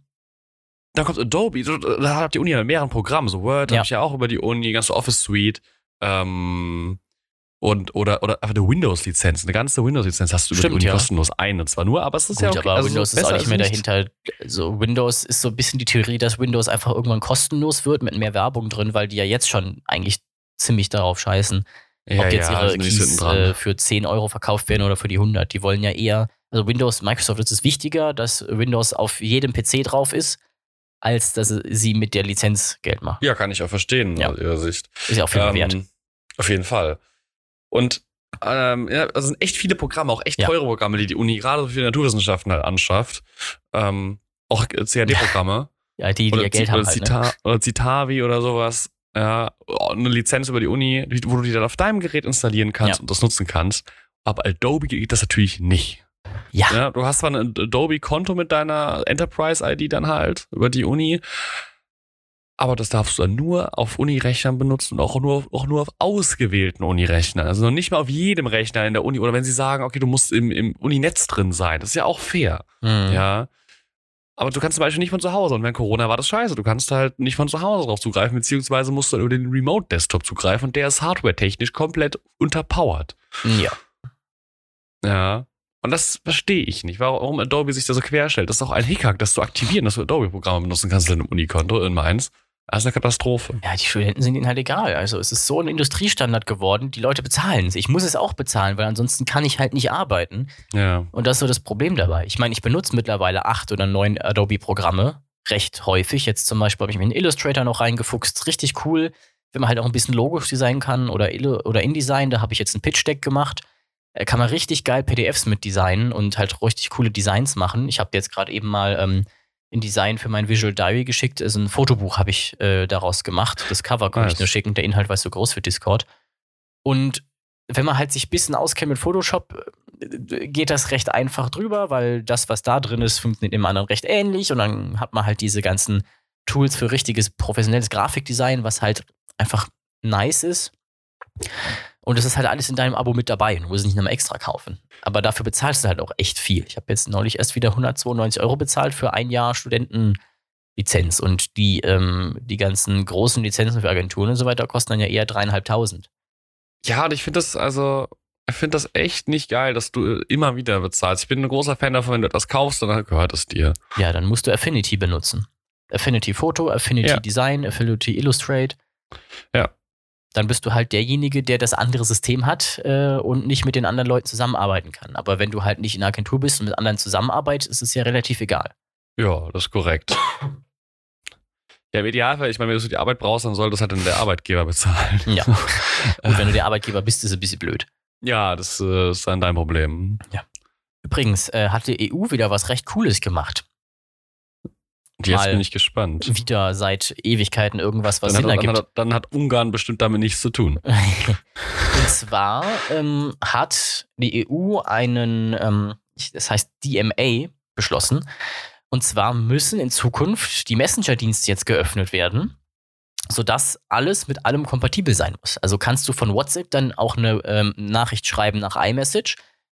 dann kommt Adobe, so, da hat die Uni ja mit mehreren Programmen, so Word Ja. habe ich ja auch über die Uni, die ganze Office Suite, ähm, und, oder, oder einfach eine Windows-Lizenz, eine ganze Windows-Lizenz hast du über Stimmt, die Uni ja. kostenlos ein, und zwar nur, aber es ist Gut, ja okay. aber also Windows ist auch nicht mehr dahinter. Also Windows ist so ein bisschen die Theorie, dass Windows einfach irgendwann kostenlos wird mit mehr Werbung drin, weil die ja jetzt schon eigentlich ziemlich darauf scheißen, Ja, ob jetzt ja, ihre hinten Keys äh, für 10 Euro verkauft werden oder für die 100. Die wollen ja eher, also Windows, Microsoft ist es wichtiger, dass Windows auf jedem PC drauf ist, als dass sie mit der Lizenz Geld machen. ja, kann ich auch verstehen, Ja. aus ihrer Sicht. Ist ja auch viel mehr wert. Ähm, Auf jeden Fall. Und ähm, ja, also sind echt viele Programme, auch echt Ja. teure Programme, die die Uni gerade für die Naturwissenschaften halt anschafft. Ähm, auch CAD-Programme. Ja, die, die oder, ja Geld Ci- haben oder, halt. Ne? Cita oder Citavi oder sowas. Ja, oh, eine Lizenz über die Uni, wo du die dann auf deinem Gerät installieren kannst Ja. und das nutzen kannst. Aber Adobe geht das natürlich nicht. Ja. Ja, du hast zwar ein Adobe-Konto mit deiner Enterprise-ID dann halt über die Uni, aber das darfst du dann nur auf Uni-Rechnern benutzen und auch nur, auch nur auf ausgewählten Uni-Rechnern. Also noch nicht mal auf jedem Rechner in der Uni. Oder wenn sie sagen, okay, du musst im, im Uni-Netz drin sein. Das ist ja auch fair. Mhm. Ja. Aber du kannst zum Beispiel nicht von zu Hause. Und wenn Corona war, das scheiße. Du kannst halt nicht von zu Hause drauf zugreifen, beziehungsweise musst du dann über den Remote-Desktop zugreifen. Und der ist hardware-technisch komplett unterpowered. Ja. Ja. Und das verstehe ich nicht, warum Adobe sich da so querstellt. Das ist doch ein Hickhack, das zu aktivieren, dass du Adobe-Programme benutzen kannst in einem Unikonto in Mainz. Das ist eine Katastrophe. Ja, die Studenten sind ihnen halt egal. Also es ist so ein Industriestandard geworden, die Leute bezahlen es. Ich muss es auch bezahlen, weil ansonsten kann ich halt nicht arbeiten. Ja. Und das ist so das Problem dabei. Ich meine, ich benutze mittlerweile acht oder neun Adobe-Programme recht häufig. Jetzt zum Beispiel habe ich mir in Illustrator noch reingefuchst. Richtig cool, wenn man halt auch ein bisschen Logos designen kann oder, Illu- oder InDesign. Da habe ich jetzt ein Pitch-Deck gemacht. Äh, Kann man richtig geil PDFs mit designen und halt richtig coole Designs machen. Ich habe jetzt gerade eben mal ähm, ein Design für mein Visual Diary geschickt. Also ein Fotobuch habe ich äh, daraus gemacht. Das Cover ich Nice. nur schicken. Der Inhalt war zu groß für Discord. Und wenn man halt sich ein bisschen auskennt mit Photoshop, äh, geht das recht einfach drüber, weil das, was da drin ist, funktioniert im anderen recht ähnlich. Und dann hat man halt diese ganzen Tools für richtiges professionelles Grafikdesign, was halt einfach nice ist. Und es ist halt alles in deinem Abo mit dabei. Du musst es nicht nochmal extra kaufen. Aber dafür bezahlst du halt auch echt viel. Ich habe jetzt neulich erst wieder 192 Euro bezahlt für ein Jahr Lizenz. Und die, ähm, die ganzen großen Lizenzen für Agenturen und so weiter kosten dann ja eher dreieinhalbtausend. Ja, und ich finde das, also, ich finde das echt nicht geil, dass du immer wieder bezahlst. Ich bin ein großer Fan davon, wenn du das kaufst, dann gehört es dir. Ja, dann musst du Affinity benutzen. Affinity Photo, Affinity Ja. Design, Affinity Illustrate. Ja. Dann bist du halt derjenige, der das andere System hat äh, und nicht mit den anderen Leuten zusammenarbeiten kann. Aber wenn du halt nicht in einer Agentur bist und mit anderen zusammenarbeitest, ist es ja relativ egal. Ja, das ist korrekt. Ja, im Idealfall, ich meine, wenn du die Arbeit brauchst, dann soll das halt dann der Arbeitgeber bezahlen. Ja. Und wenn du der Arbeitgeber bist, ist es ein bisschen blöd. Ja, das äh, ist dann dein Problem. Übrigens äh, hat die EU wieder was recht Cooles gemacht. Jetzt bin ich gespannt. Wieder seit Ewigkeiten irgendwas, was Dann Sinn hat, dann, ergibt. hat, dann hat Ungarn bestimmt damit nichts zu tun. [laughs] Und zwar ähm, hat die EU einen, ähm, das heißt DMA, beschlossen. Und zwar müssen in Zukunft die Messenger-Dienste jetzt geöffnet werden, sodass alles mit allem kompatibel sein muss. Also kannst du von WhatsApp dann auch eine ähm, Nachricht schreiben nach iMessage,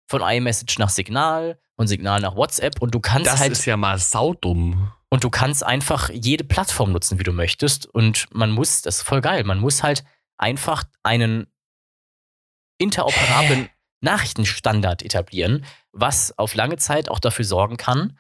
von iMessage nach Signal, von Signal nach WhatsApp und du kannst Das halt ist ja mal saudumm. Und du kannst einfach jede Plattform nutzen, wie du möchtest. Und man muss, das ist voll geil, man muss halt einfach einen interoperablen Nachrichtenstandard etablieren, was auf lange Zeit auch dafür sorgen kann,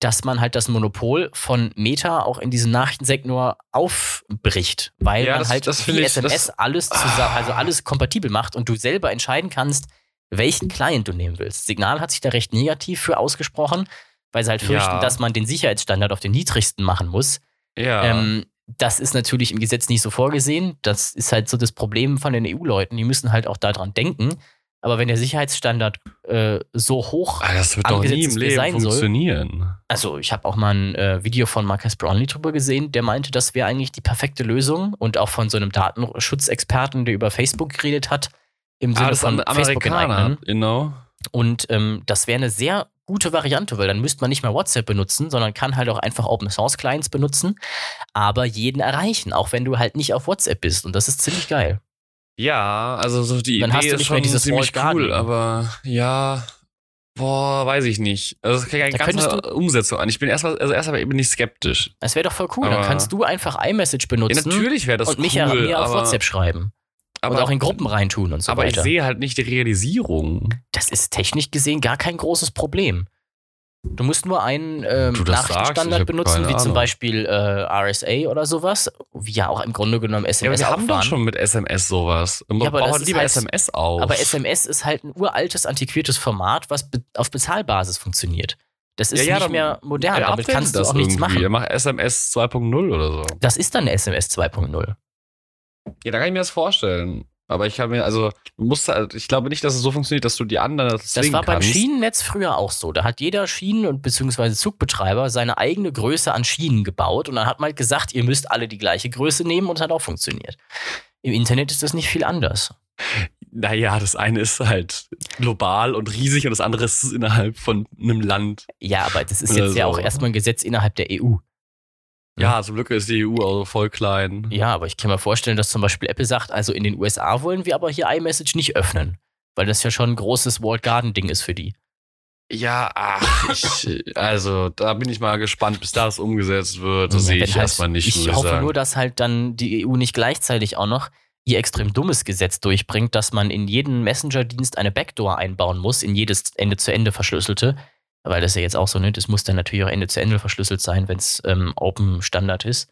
dass man halt das Monopol von Meta auch in diesem Nachrichtensektor aufbricht, weil Ja, man das- halt das ich- SMS das- alles zusammen, also alles kompatibel macht und du selber entscheiden kannst, welchen Client du nehmen willst. Signal hat sich da recht negativ für ausgesprochen, weil sie halt fürchten, Ja. dass man den Sicherheitsstandard auf den niedrigsten machen muss. Ja. Ähm, das ist natürlich im Gesetz nicht so vorgesehen. Das ist halt so das Problem von den EU-Leuten. Die müssen halt auch daran denken. Aber wenn der Sicherheitsstandard äh, so hoch, Ah, das wird doch nie im Leben sein soll. funktionieren. also ich habe auch mal ein äh, Video von Marcus Brownlee drüber gesehen, der meinte, das wäre eigentlich die perfekte Lösung und auch von so einem Datenschutzexperten, der über Facebook geredet hat, im Sinne Ah, von sind Facebook Amerikaner, enteignen. know? Und ähm, das wäre eine sehr gute Variante, weil dann müsste man nicht mehr WhatsApp benutzen, sondern kann halt auch einfach Open Source Clients benutzen, aber jeden erreichen, auch wenn du halt nicht auf WhatsApp bist. Und das ist ziemlich geil. Ja, also so die Dann Idee hast du ist nicht mehr schon dieses ziemlich cool, aber ja, boah, weiß ich nicht. Also es ist keine Da ganze Umsetzung an. Ich bin erstmal, also erstmal bin ich skeptisch. Das wäre doch voll cool. Dann Aber- kannst du einfach iMessage Ja, benutzen natürlich wäre das und mich cool, mir auf aber, WhatsApp schreiben. Aber und auch in Gruppen reintun und so aber ich weiter. sehe halt nicht die Realisierung. das ist technisch gesehen gar kein großes Problem. Du musst nur einen ähm, sagst, ich Nachrichtenstandard benutzen, wie zum. Beispiel äh, RSA oder sowas, wie ja auch im Grunde genommen Ja, aber SMS wir auch haben doch schon mit SMS sowas. Man Ja, aber ist lieber halt- SMS auf. Aber SMS ist halt ein uraltes, antiquiertes Format, was be auf Bezahlbasis funktioniert. Das ist Ja, ja, nicht dann- mehr modern. Ja, Damit kannst du das auch nichts machen. Mach SMS 2.0 oder so. Das ist dann eine SMS 2.0. Ja, da kann ich mir das vorstellen. Aber ich kann mir, also, musst halt, ich glaube nicht, dass es so funktioniert, dass du die anderen Das zwingen war beim kannst. Schienennetz früher auch so. Da hat jeder Schienen- und beziehungsweise Zugbetreiber seine eigene Größe an Schienen gebaut und dann hat man halt gesagt, ihr müsst alle die gleiche Größe nehmen und es hat auch funktioniert. Im Internet ist das nicht viel anders. Naja, das eine ist halt global und riesig und das andere ist innerhalb von einem Land. Ja, aber das ist jetzt ja so. auch erstmal ein Gesetz innerhalb der EU. Ja, zum Glück ist die EU auch voll klein. Ja, aber ich kann mir vorstellen, dass zum Beispiel Apple sagt, also in den USA wollen wir aber hier iMessage nicht öffnen, weil das ja schon ein großes Walled Garden Ding ist für die. Ja, ach, ich, also da bin ich mal gespannt, bis das umgesetzt wird. Das Ja, sehe ich halt- erstmal nicht. Ich hoffe sagen. nur, dass halt dann die EU nicht gleichzeitig auch noch ihr extrem dummes Gesetz durchbringt, dass man in jeden Messenger-Dienst eine Backdoor einbauen muss, in jedes Ende-zu-Ende verschlüsselte. Weil das ja jetzt auch so, ne? Das muss dann natürlich auch Ende-zu-Ende verschlüsselt sein, wenn es ähm, Open Standard ist.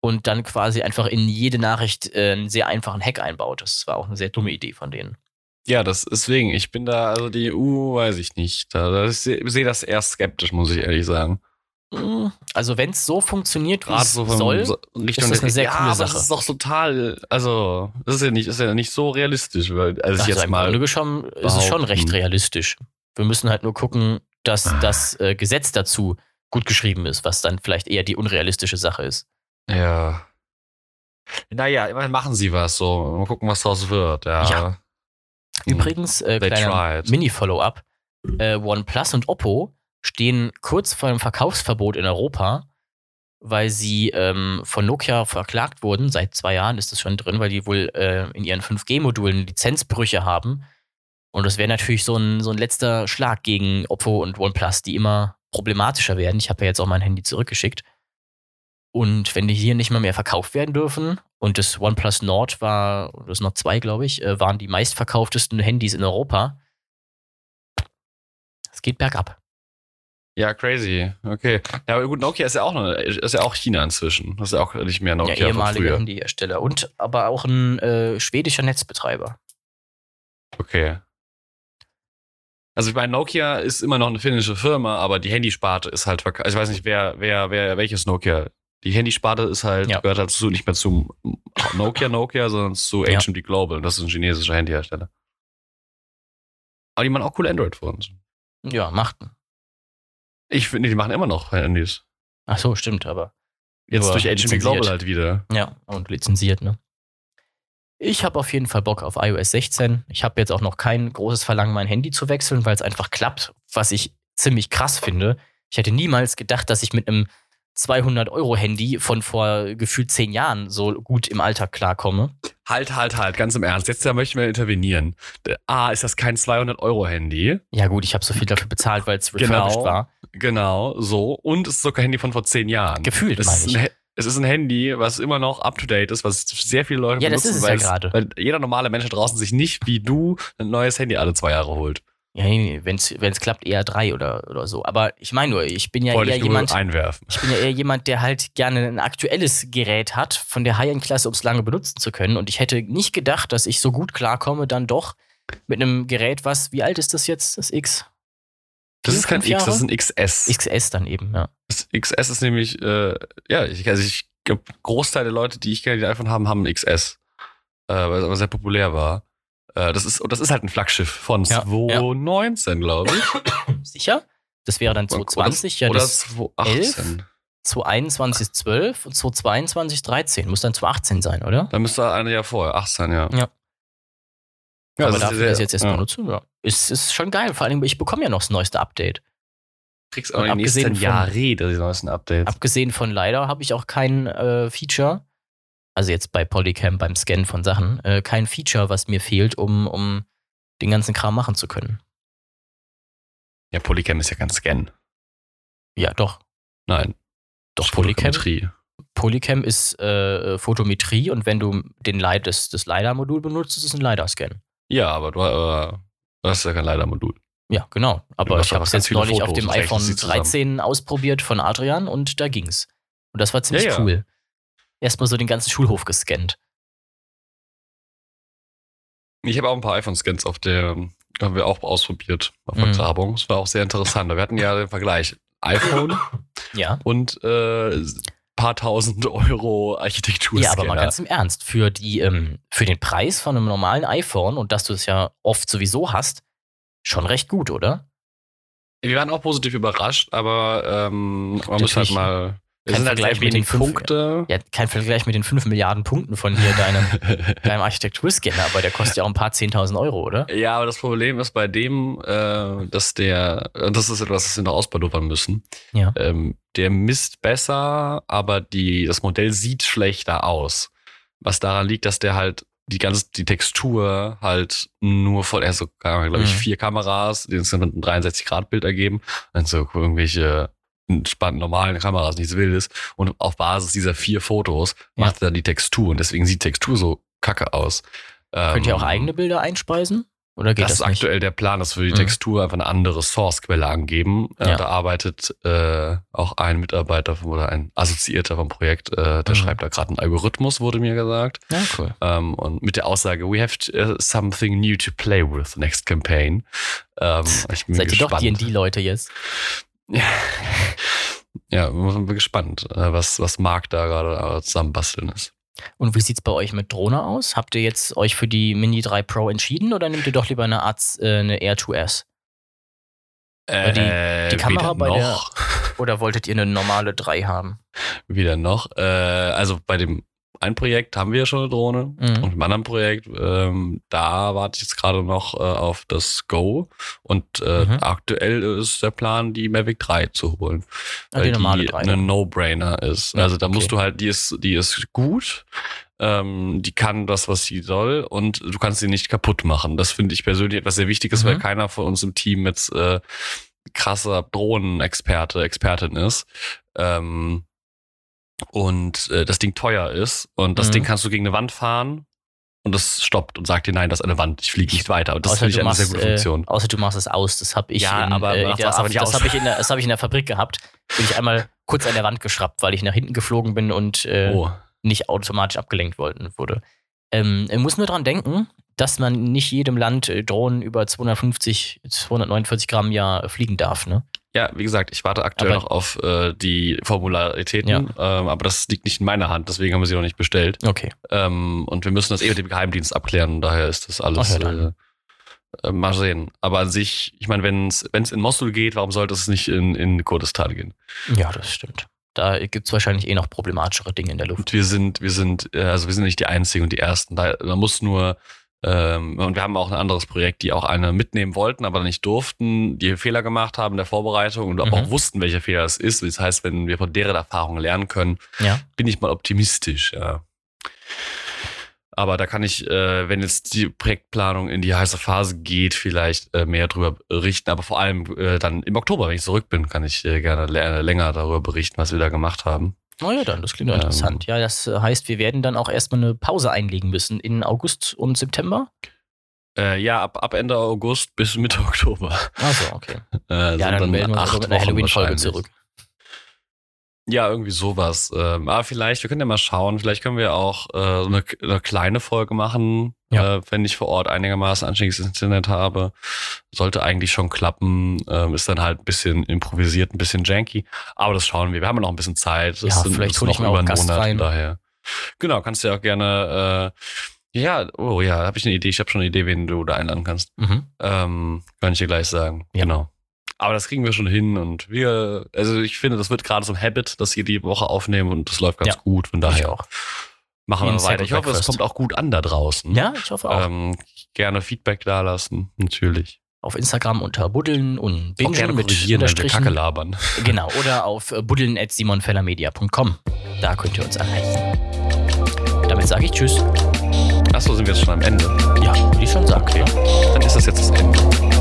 Und dann quasi einfach in jede Nachricht äh, einen sehr einfachen Hack einbaut. Das war auch eine sehr dumme Idee von denen. Ja, das deswegen. Ich bin da, also die EU, weiß ich nicht. Da, da ich sehe seh das eher skeptisch, muss ich ehrlich sagen. Mm, Also, wenn es so funktioniert, wie es so soll, so ist das eine sehr ja, coole aber Sache. Das ist doch total, also das ist ja nicht, ist ja nicht so realistisch, weil also, ich Also jetzt im mal. Grunde genommen ist es schon recht realistisch. Wir müssen halt nur gucken, dass das äh, Gesetz dazu gut geschrieben ist, was dann vielleicht eher die unrealistische Sache ist. Ja. Naja, immerhin machen sie was so. Mal gucken, was draus wird. Ja. Ja. Übrigens, äh, They kleiner. Mini-Follow-up. Äh, OnePlus und Oppo stehen kurz vor einem Verkaufsverbot in Europa, weil sie ähm, von Nokia verklagt wurden. Seit zwei Jahren ist das schon drin, weil die wohl äh, in ihren 5G-Modulen Lizenzbrüche haben. Und das wäre natürlich so ein, so ein letzter Schlag gegen Oppo und OnePlus, die immer problematischer werden. Ich habe ja jetzt auch mein Handy zurückgeschickt. Und wenn die hier nicht mal mehr verkauft werden dürfen, und das OnePlus Nord war, das Nord 2, glaube ich, äh, waren die meistverkauftesten Handys in Europa. Es geht bergab. Ja, crazy. Okay. Ja, aber gut, Nokia ist ja auch noch, ist ja auch China inzwischen. Das ist ja auch nicht mehr Nokia ja, ehemaliger. Handyhersteller. Und aber auch ein äh, schwedischer Netzbetreiber. Okay. Also ich meine, Nokia ist immer noch eine finnische Firma, aber die Handysparte ist halt verkauft. Also ich weiß nicht, wer, wer, wer, welches Nokia. Die Handysparte ist halt, Ja. gehört halt zu, nicht mehr zum Nokia Nokia, sondern zu Ja. HMD Global. Und das ist ein chinesischer Handyhersteller. Aber die machen auch coole Android-Phones. Ja, machten. Ich finde, die machen immer noch Handys. Ach so, stimmt, aber. Jetzt durch HMD. Global halt wieder. Ja, und lizenziert, ne? Ich habe auf jeden Fall Bock auf iOS 16. Ich habe jetzt auch noch kein großes Verlangen, mein Handy zu wechseln, weil es einfach klappt, was ich ziemlich krass finde. Ich hätte niemals gedacht, dass ich mit einem 200-Euro-Handy von vor gefühlt zehn Jahren so gut im Alltag klarkomme. Halt, halt, halt, ganz im Ernst. Jetzt da möchten wir intervenieren. Der- A, ist das kein 200-Euro-Handy? Ja, gut, ich habe so viel dafür bezahlt, weil es Genau. refurbished war. Genau, so. Und es ist sogar ein Handy von vor zehn Jahren. Gefühlt, meine ist, ich. Es ist ein Handy, was immer noch up-to-date ist, was sehr viele Leute Ja, das benutzen, ist es weil, ja gerade. weil jeder normale Mensch draußen sich nicht wie du ein neues Handy alle zwei Jahre holt. Ja, wenn es klappt, eher drei oder, oder so. Aber ich meine nur, ich bin ja Wollte eher jemand. einwerfen. Ich bin ja eher jemand, der halt gerne ein aktuelles Gerät hat, von der High-End-Klasse, um es lange benutzen zu können. Und ich hätte nicht gedacht, dass ich so gut klarkomme, dann doch mit einem Gerät, was, wie alt ist das jetzt, das X? Das Vier, ist kein X, das ist Jahre? ein XS. XS dann eben, ja. Das XS ist nämlich, äh, ja, ich, also ich glaube, Großteil der Leute, die ich kenne, die ein iPhone haben, haben ein XS. Äh, weil es aber sehr populär war. Äh, das, ist, und das ist halt ein Flaggschiff von Ja, 2019, glaube ich. Sicher? Das wäre dann 2020, ja, Oder das 2018. 2021 ist 12 und 2022 ist 13. Muss dann 2018 sein, oder? Da müsste ein Jahr vorher, 18, ja. Ja. Ja, Aber das ist dafür, sehr- dass ich jetzt erst ja. benutze, ja. Ist, ist schon geil. Vor allem, ich bekomme ja noch das neueste Update. kriegst auch den nächsten abgesehen von- Jahren die neuesten Updates. Abgesehen von leider habe ich auch kein äh, Feature, also jetzt bei Polycam beim Scannen von Sachen, äh, kein Feature, was mir fehlt, um, um den ganzen Kram machen zu können. ja, Polycam ist ja kein Scan. Ja, doch. Nein. Doch, Polycam, Fotometrie. Polycam ist äh, Photometrie und wenn du den Light, das, das LiDAR-Modul benutzt, ist es ein LiDAR-Scan. Ja, aber du, äh, hast ja kein LiDAR-Modul. Ja, genau. Aber ich habe es jetzt neulich auf Fotos dem und rechnest iPhone sie zusammen. 13 ausprobiert von Adrian und da ging's. Und das war ziemlich Ja, ja. cool. Erstmal so den ganzen Schulhof gescannt. Ich habe auch ein paar iPhone-Scans auf der, haben wir auch ausprobiert auf Mhm. Vergrabung. Das war auch sehr interessant. Wir hatten ja den Vergleich. iPhone Ja. und äh, paar tausend Euro Architektur. Ja, aber mal ganz im Ernst, für, die, ähm, für den Preis von einem normalen iPhone und dass du es ja oft sowieso hast, schon recht gut, oder? Wir waren auch positiv überrascht, aber ähm, man muss halt Natürlich mal. Kein Vergleich mit den fünf- Punkte. Ja, kein Vergleich mit den 5 Milliarden Punkten von hier deinem, [laughs] deinem Architekturscanner, aber der kostet ja auch ein paar 10.000 Euro, oder? Ja, aber das Problem ist bei dem, äh, dass der, und das ist etwas, das wir noch ausbaldowern müssen. Ja. Ähm, der misst besser, aber die, das Modell sieht schlechter aus. Was daran liegt, dass der halt die ganze, die Textur halt nur von, er so, glaube ich, Mhm. vier Kameras, die insgesamt ein 63-Grad-Bild ergeben. Und so irgendwelche spannenden normalen Kameras, nichts Wildes. Und auf Basis dieser vier Fotos Ja. macht er dann die Textur. Und deswegen sieht die Textur so kacke aus. Könnt ihr auch Ähm, eigene Bilder einspeisen? Oder geht das, das, ist nicht? aktuell der Plan, dass wir die Mhm. Textur einfach eine andere Source-Quelle angeben. Äh, Ja. Da arbeitet äh, auch ein Mitarbeiter vom, oder ein Assoziierter vom Projekt, äh, der Mhm. schreibt da gerade einen Algorithmus, wurde mir gesagt. Ja, cool. Ähm, und mit der Aussage, we have uh, something new to play with next campaign. Ähm, ich bin Seid ihr doch D&D-Leute jetzt? [laughs] Ja, wir sind gespannt, äh, was, was Marc da gerade äh, zusammenbasteln ist. Und wie sieht's bei euch mit Drohne aus? Habt ihr jetzt euch für die Mini 3 Pro entschieden oder nehmt ihr doch lieber eine, Arts, äh, eine Air 2S? Weil die- Äh, die Kamera bei der- noch. Oder wolltet ihr eine normale 3 haben? [laughs] wieder noch. Äh, also bei dem ein Projekt haben wir ja schon eine Drohne Mhm. und im anderen Projekt, ähm, da warte ich jetzt gerade noch äh, auf das Go und äh, Mhm. aktuell ist der Plan, die Mavic 3 zu holen. Ah, die normale die 3. eine No-Brainer ist. Ja, also da musst okay. du halt, die ist, die ist gut, ähm, die kann das, was sie soll und du kannst sie nicht kaputt machen. Das finde ich persönlich etwas sehr Wichtiges, Mhm. weil keiner von uns im Team jetzt äh, krasser Drohnenexperte, Expertin ist. Ähm, und äh, das Ding teuer ist und das Mhm. Ding kannst du gegen eine Wand fahren und das stoppt und sagt dir, nein, das ist eine Wand, ich fliege nicht weiter. Und das Außer finde ich eine machst, sehr gute Funktion. Äh, außer du machst es aus. Das habe ich, Ja, in, aber äh, in der, das aber nicht das habe ich, in der- das hab ich in der Fabrik gehabt. Bin ich einmal kurz an der Wand geschraubt, weil ich nach hinten geflogen bin und äh, oh. nicht automatisch abgelenkt worden wurde. Ähm, muss nur dran denken, dass man nicht jedem Land äh, Drohnen über 250, 249 Gramm ja äh, fliegen darf. Ne? Ja, wie gesagt, ich warte aktuell Aber- noch auf äh, die Formularitäten, Ja. ähm, aber das liegt nicht in meiner Hand, deswegen haben wir sie noch nicht bestellt. Okay. Ähm, und wir müssen das eh mit dem Geheimdienst abklären, daher ist das alles. Ach ja, dann. äh, äh, mal sehen. Aber an sich, ich meine, wenn es in Mosul geht, warum sollte es nicht in, in Kurdistan gehen? Ja, das stimmt. Da gibt es wahrscheinlich eh noch problematischere Dinge in der Luft. Und wir sind, wir sind, äh, also wir sind nicht die Einzigen und die Ersten. Da, man muss nur, ähm, und wir haben auch ein anderes Projekt, die auch eine mitnehmen wollten, aber nicht durften, die Fehler gemacht haben in der Vorbereitung und Mhm. auch wussten, welcher Fehler es ist. Das heißt, wenn wir von deren Erfahrungen lernen können, Ja. bin ich mal optimistisch, ja. Aber da kann ich, äh, wenn jetzt die Projektplanung in die heiße Phase geht, vielleicht äh, mehr drüber berichten. Aber vor allem äh, dann im Oktober, wenn ich zurück bin, kann ich gerne lä- länger darüber berichten, was wir da gemacht haben. Oh ja, dann, das klingt Ähm. interessant. Ja, das äh, heißt, wir werden dann auch erstmal eine Pause einlegen müssen in August und September. Äh, ja, ab, ab Ende August bis Mitte [laughs] Oktober. Achso, okay. Äh, Ja, sind dann melden wir uns mit einer Halloween-Folge zurück. Ja, irgendwie sowas. Ähm, aber vielleicht, wir können ja mal schauen, vielleicht können wir auch äh, eine, eine kleine Folge machen, Ja. äh, wenn ich vor Ort einigermaßen anständiges Internet habe. Sollte eigentlich schon klappen. Ähm, ist dann halt ein bisschen improvisiert, ein bisschen janky. Aber das schauen wir. Wir haben ja noch ein bisschen Zeit. Ja, vielleicht ist hol ich noch auch einen Gast rein. Daher. Genau, kannst du ja auch gerne. Äh, ja, oh ja, habe ich eine Idee. Ich habe schon eine Idee, wen du da einladen kannst. Mhm. Ähm, kann ich dir gleich sagen. Ja. Genau. Aber das kriegen wir schon hin und wir, also ich finde, das wird gerade so ein Habit, dass wir die Woche aufnehmen und das läuft ganz Ja. gut. Von Ich daher auch. machen Wie wir weiter. Ich hoffe, es kommt auch gut an da draußen. Ja, ich hoffe auch. Ähm, gerne Feedback da lassen, natürlich. auf Instagram unter Buddeln und Bingen gerne mit wir. Kacke labern. [laughs] Genau, oder auf äh, buddeln.simonfellermedia.com. Da könnt ihr uns erreichen. Damit sage ich Tschüss. Achso, sind wir jetzt schon am Ende. Ja, würde ich schon sagen. Okay. Dann ist das jetzt das Ende.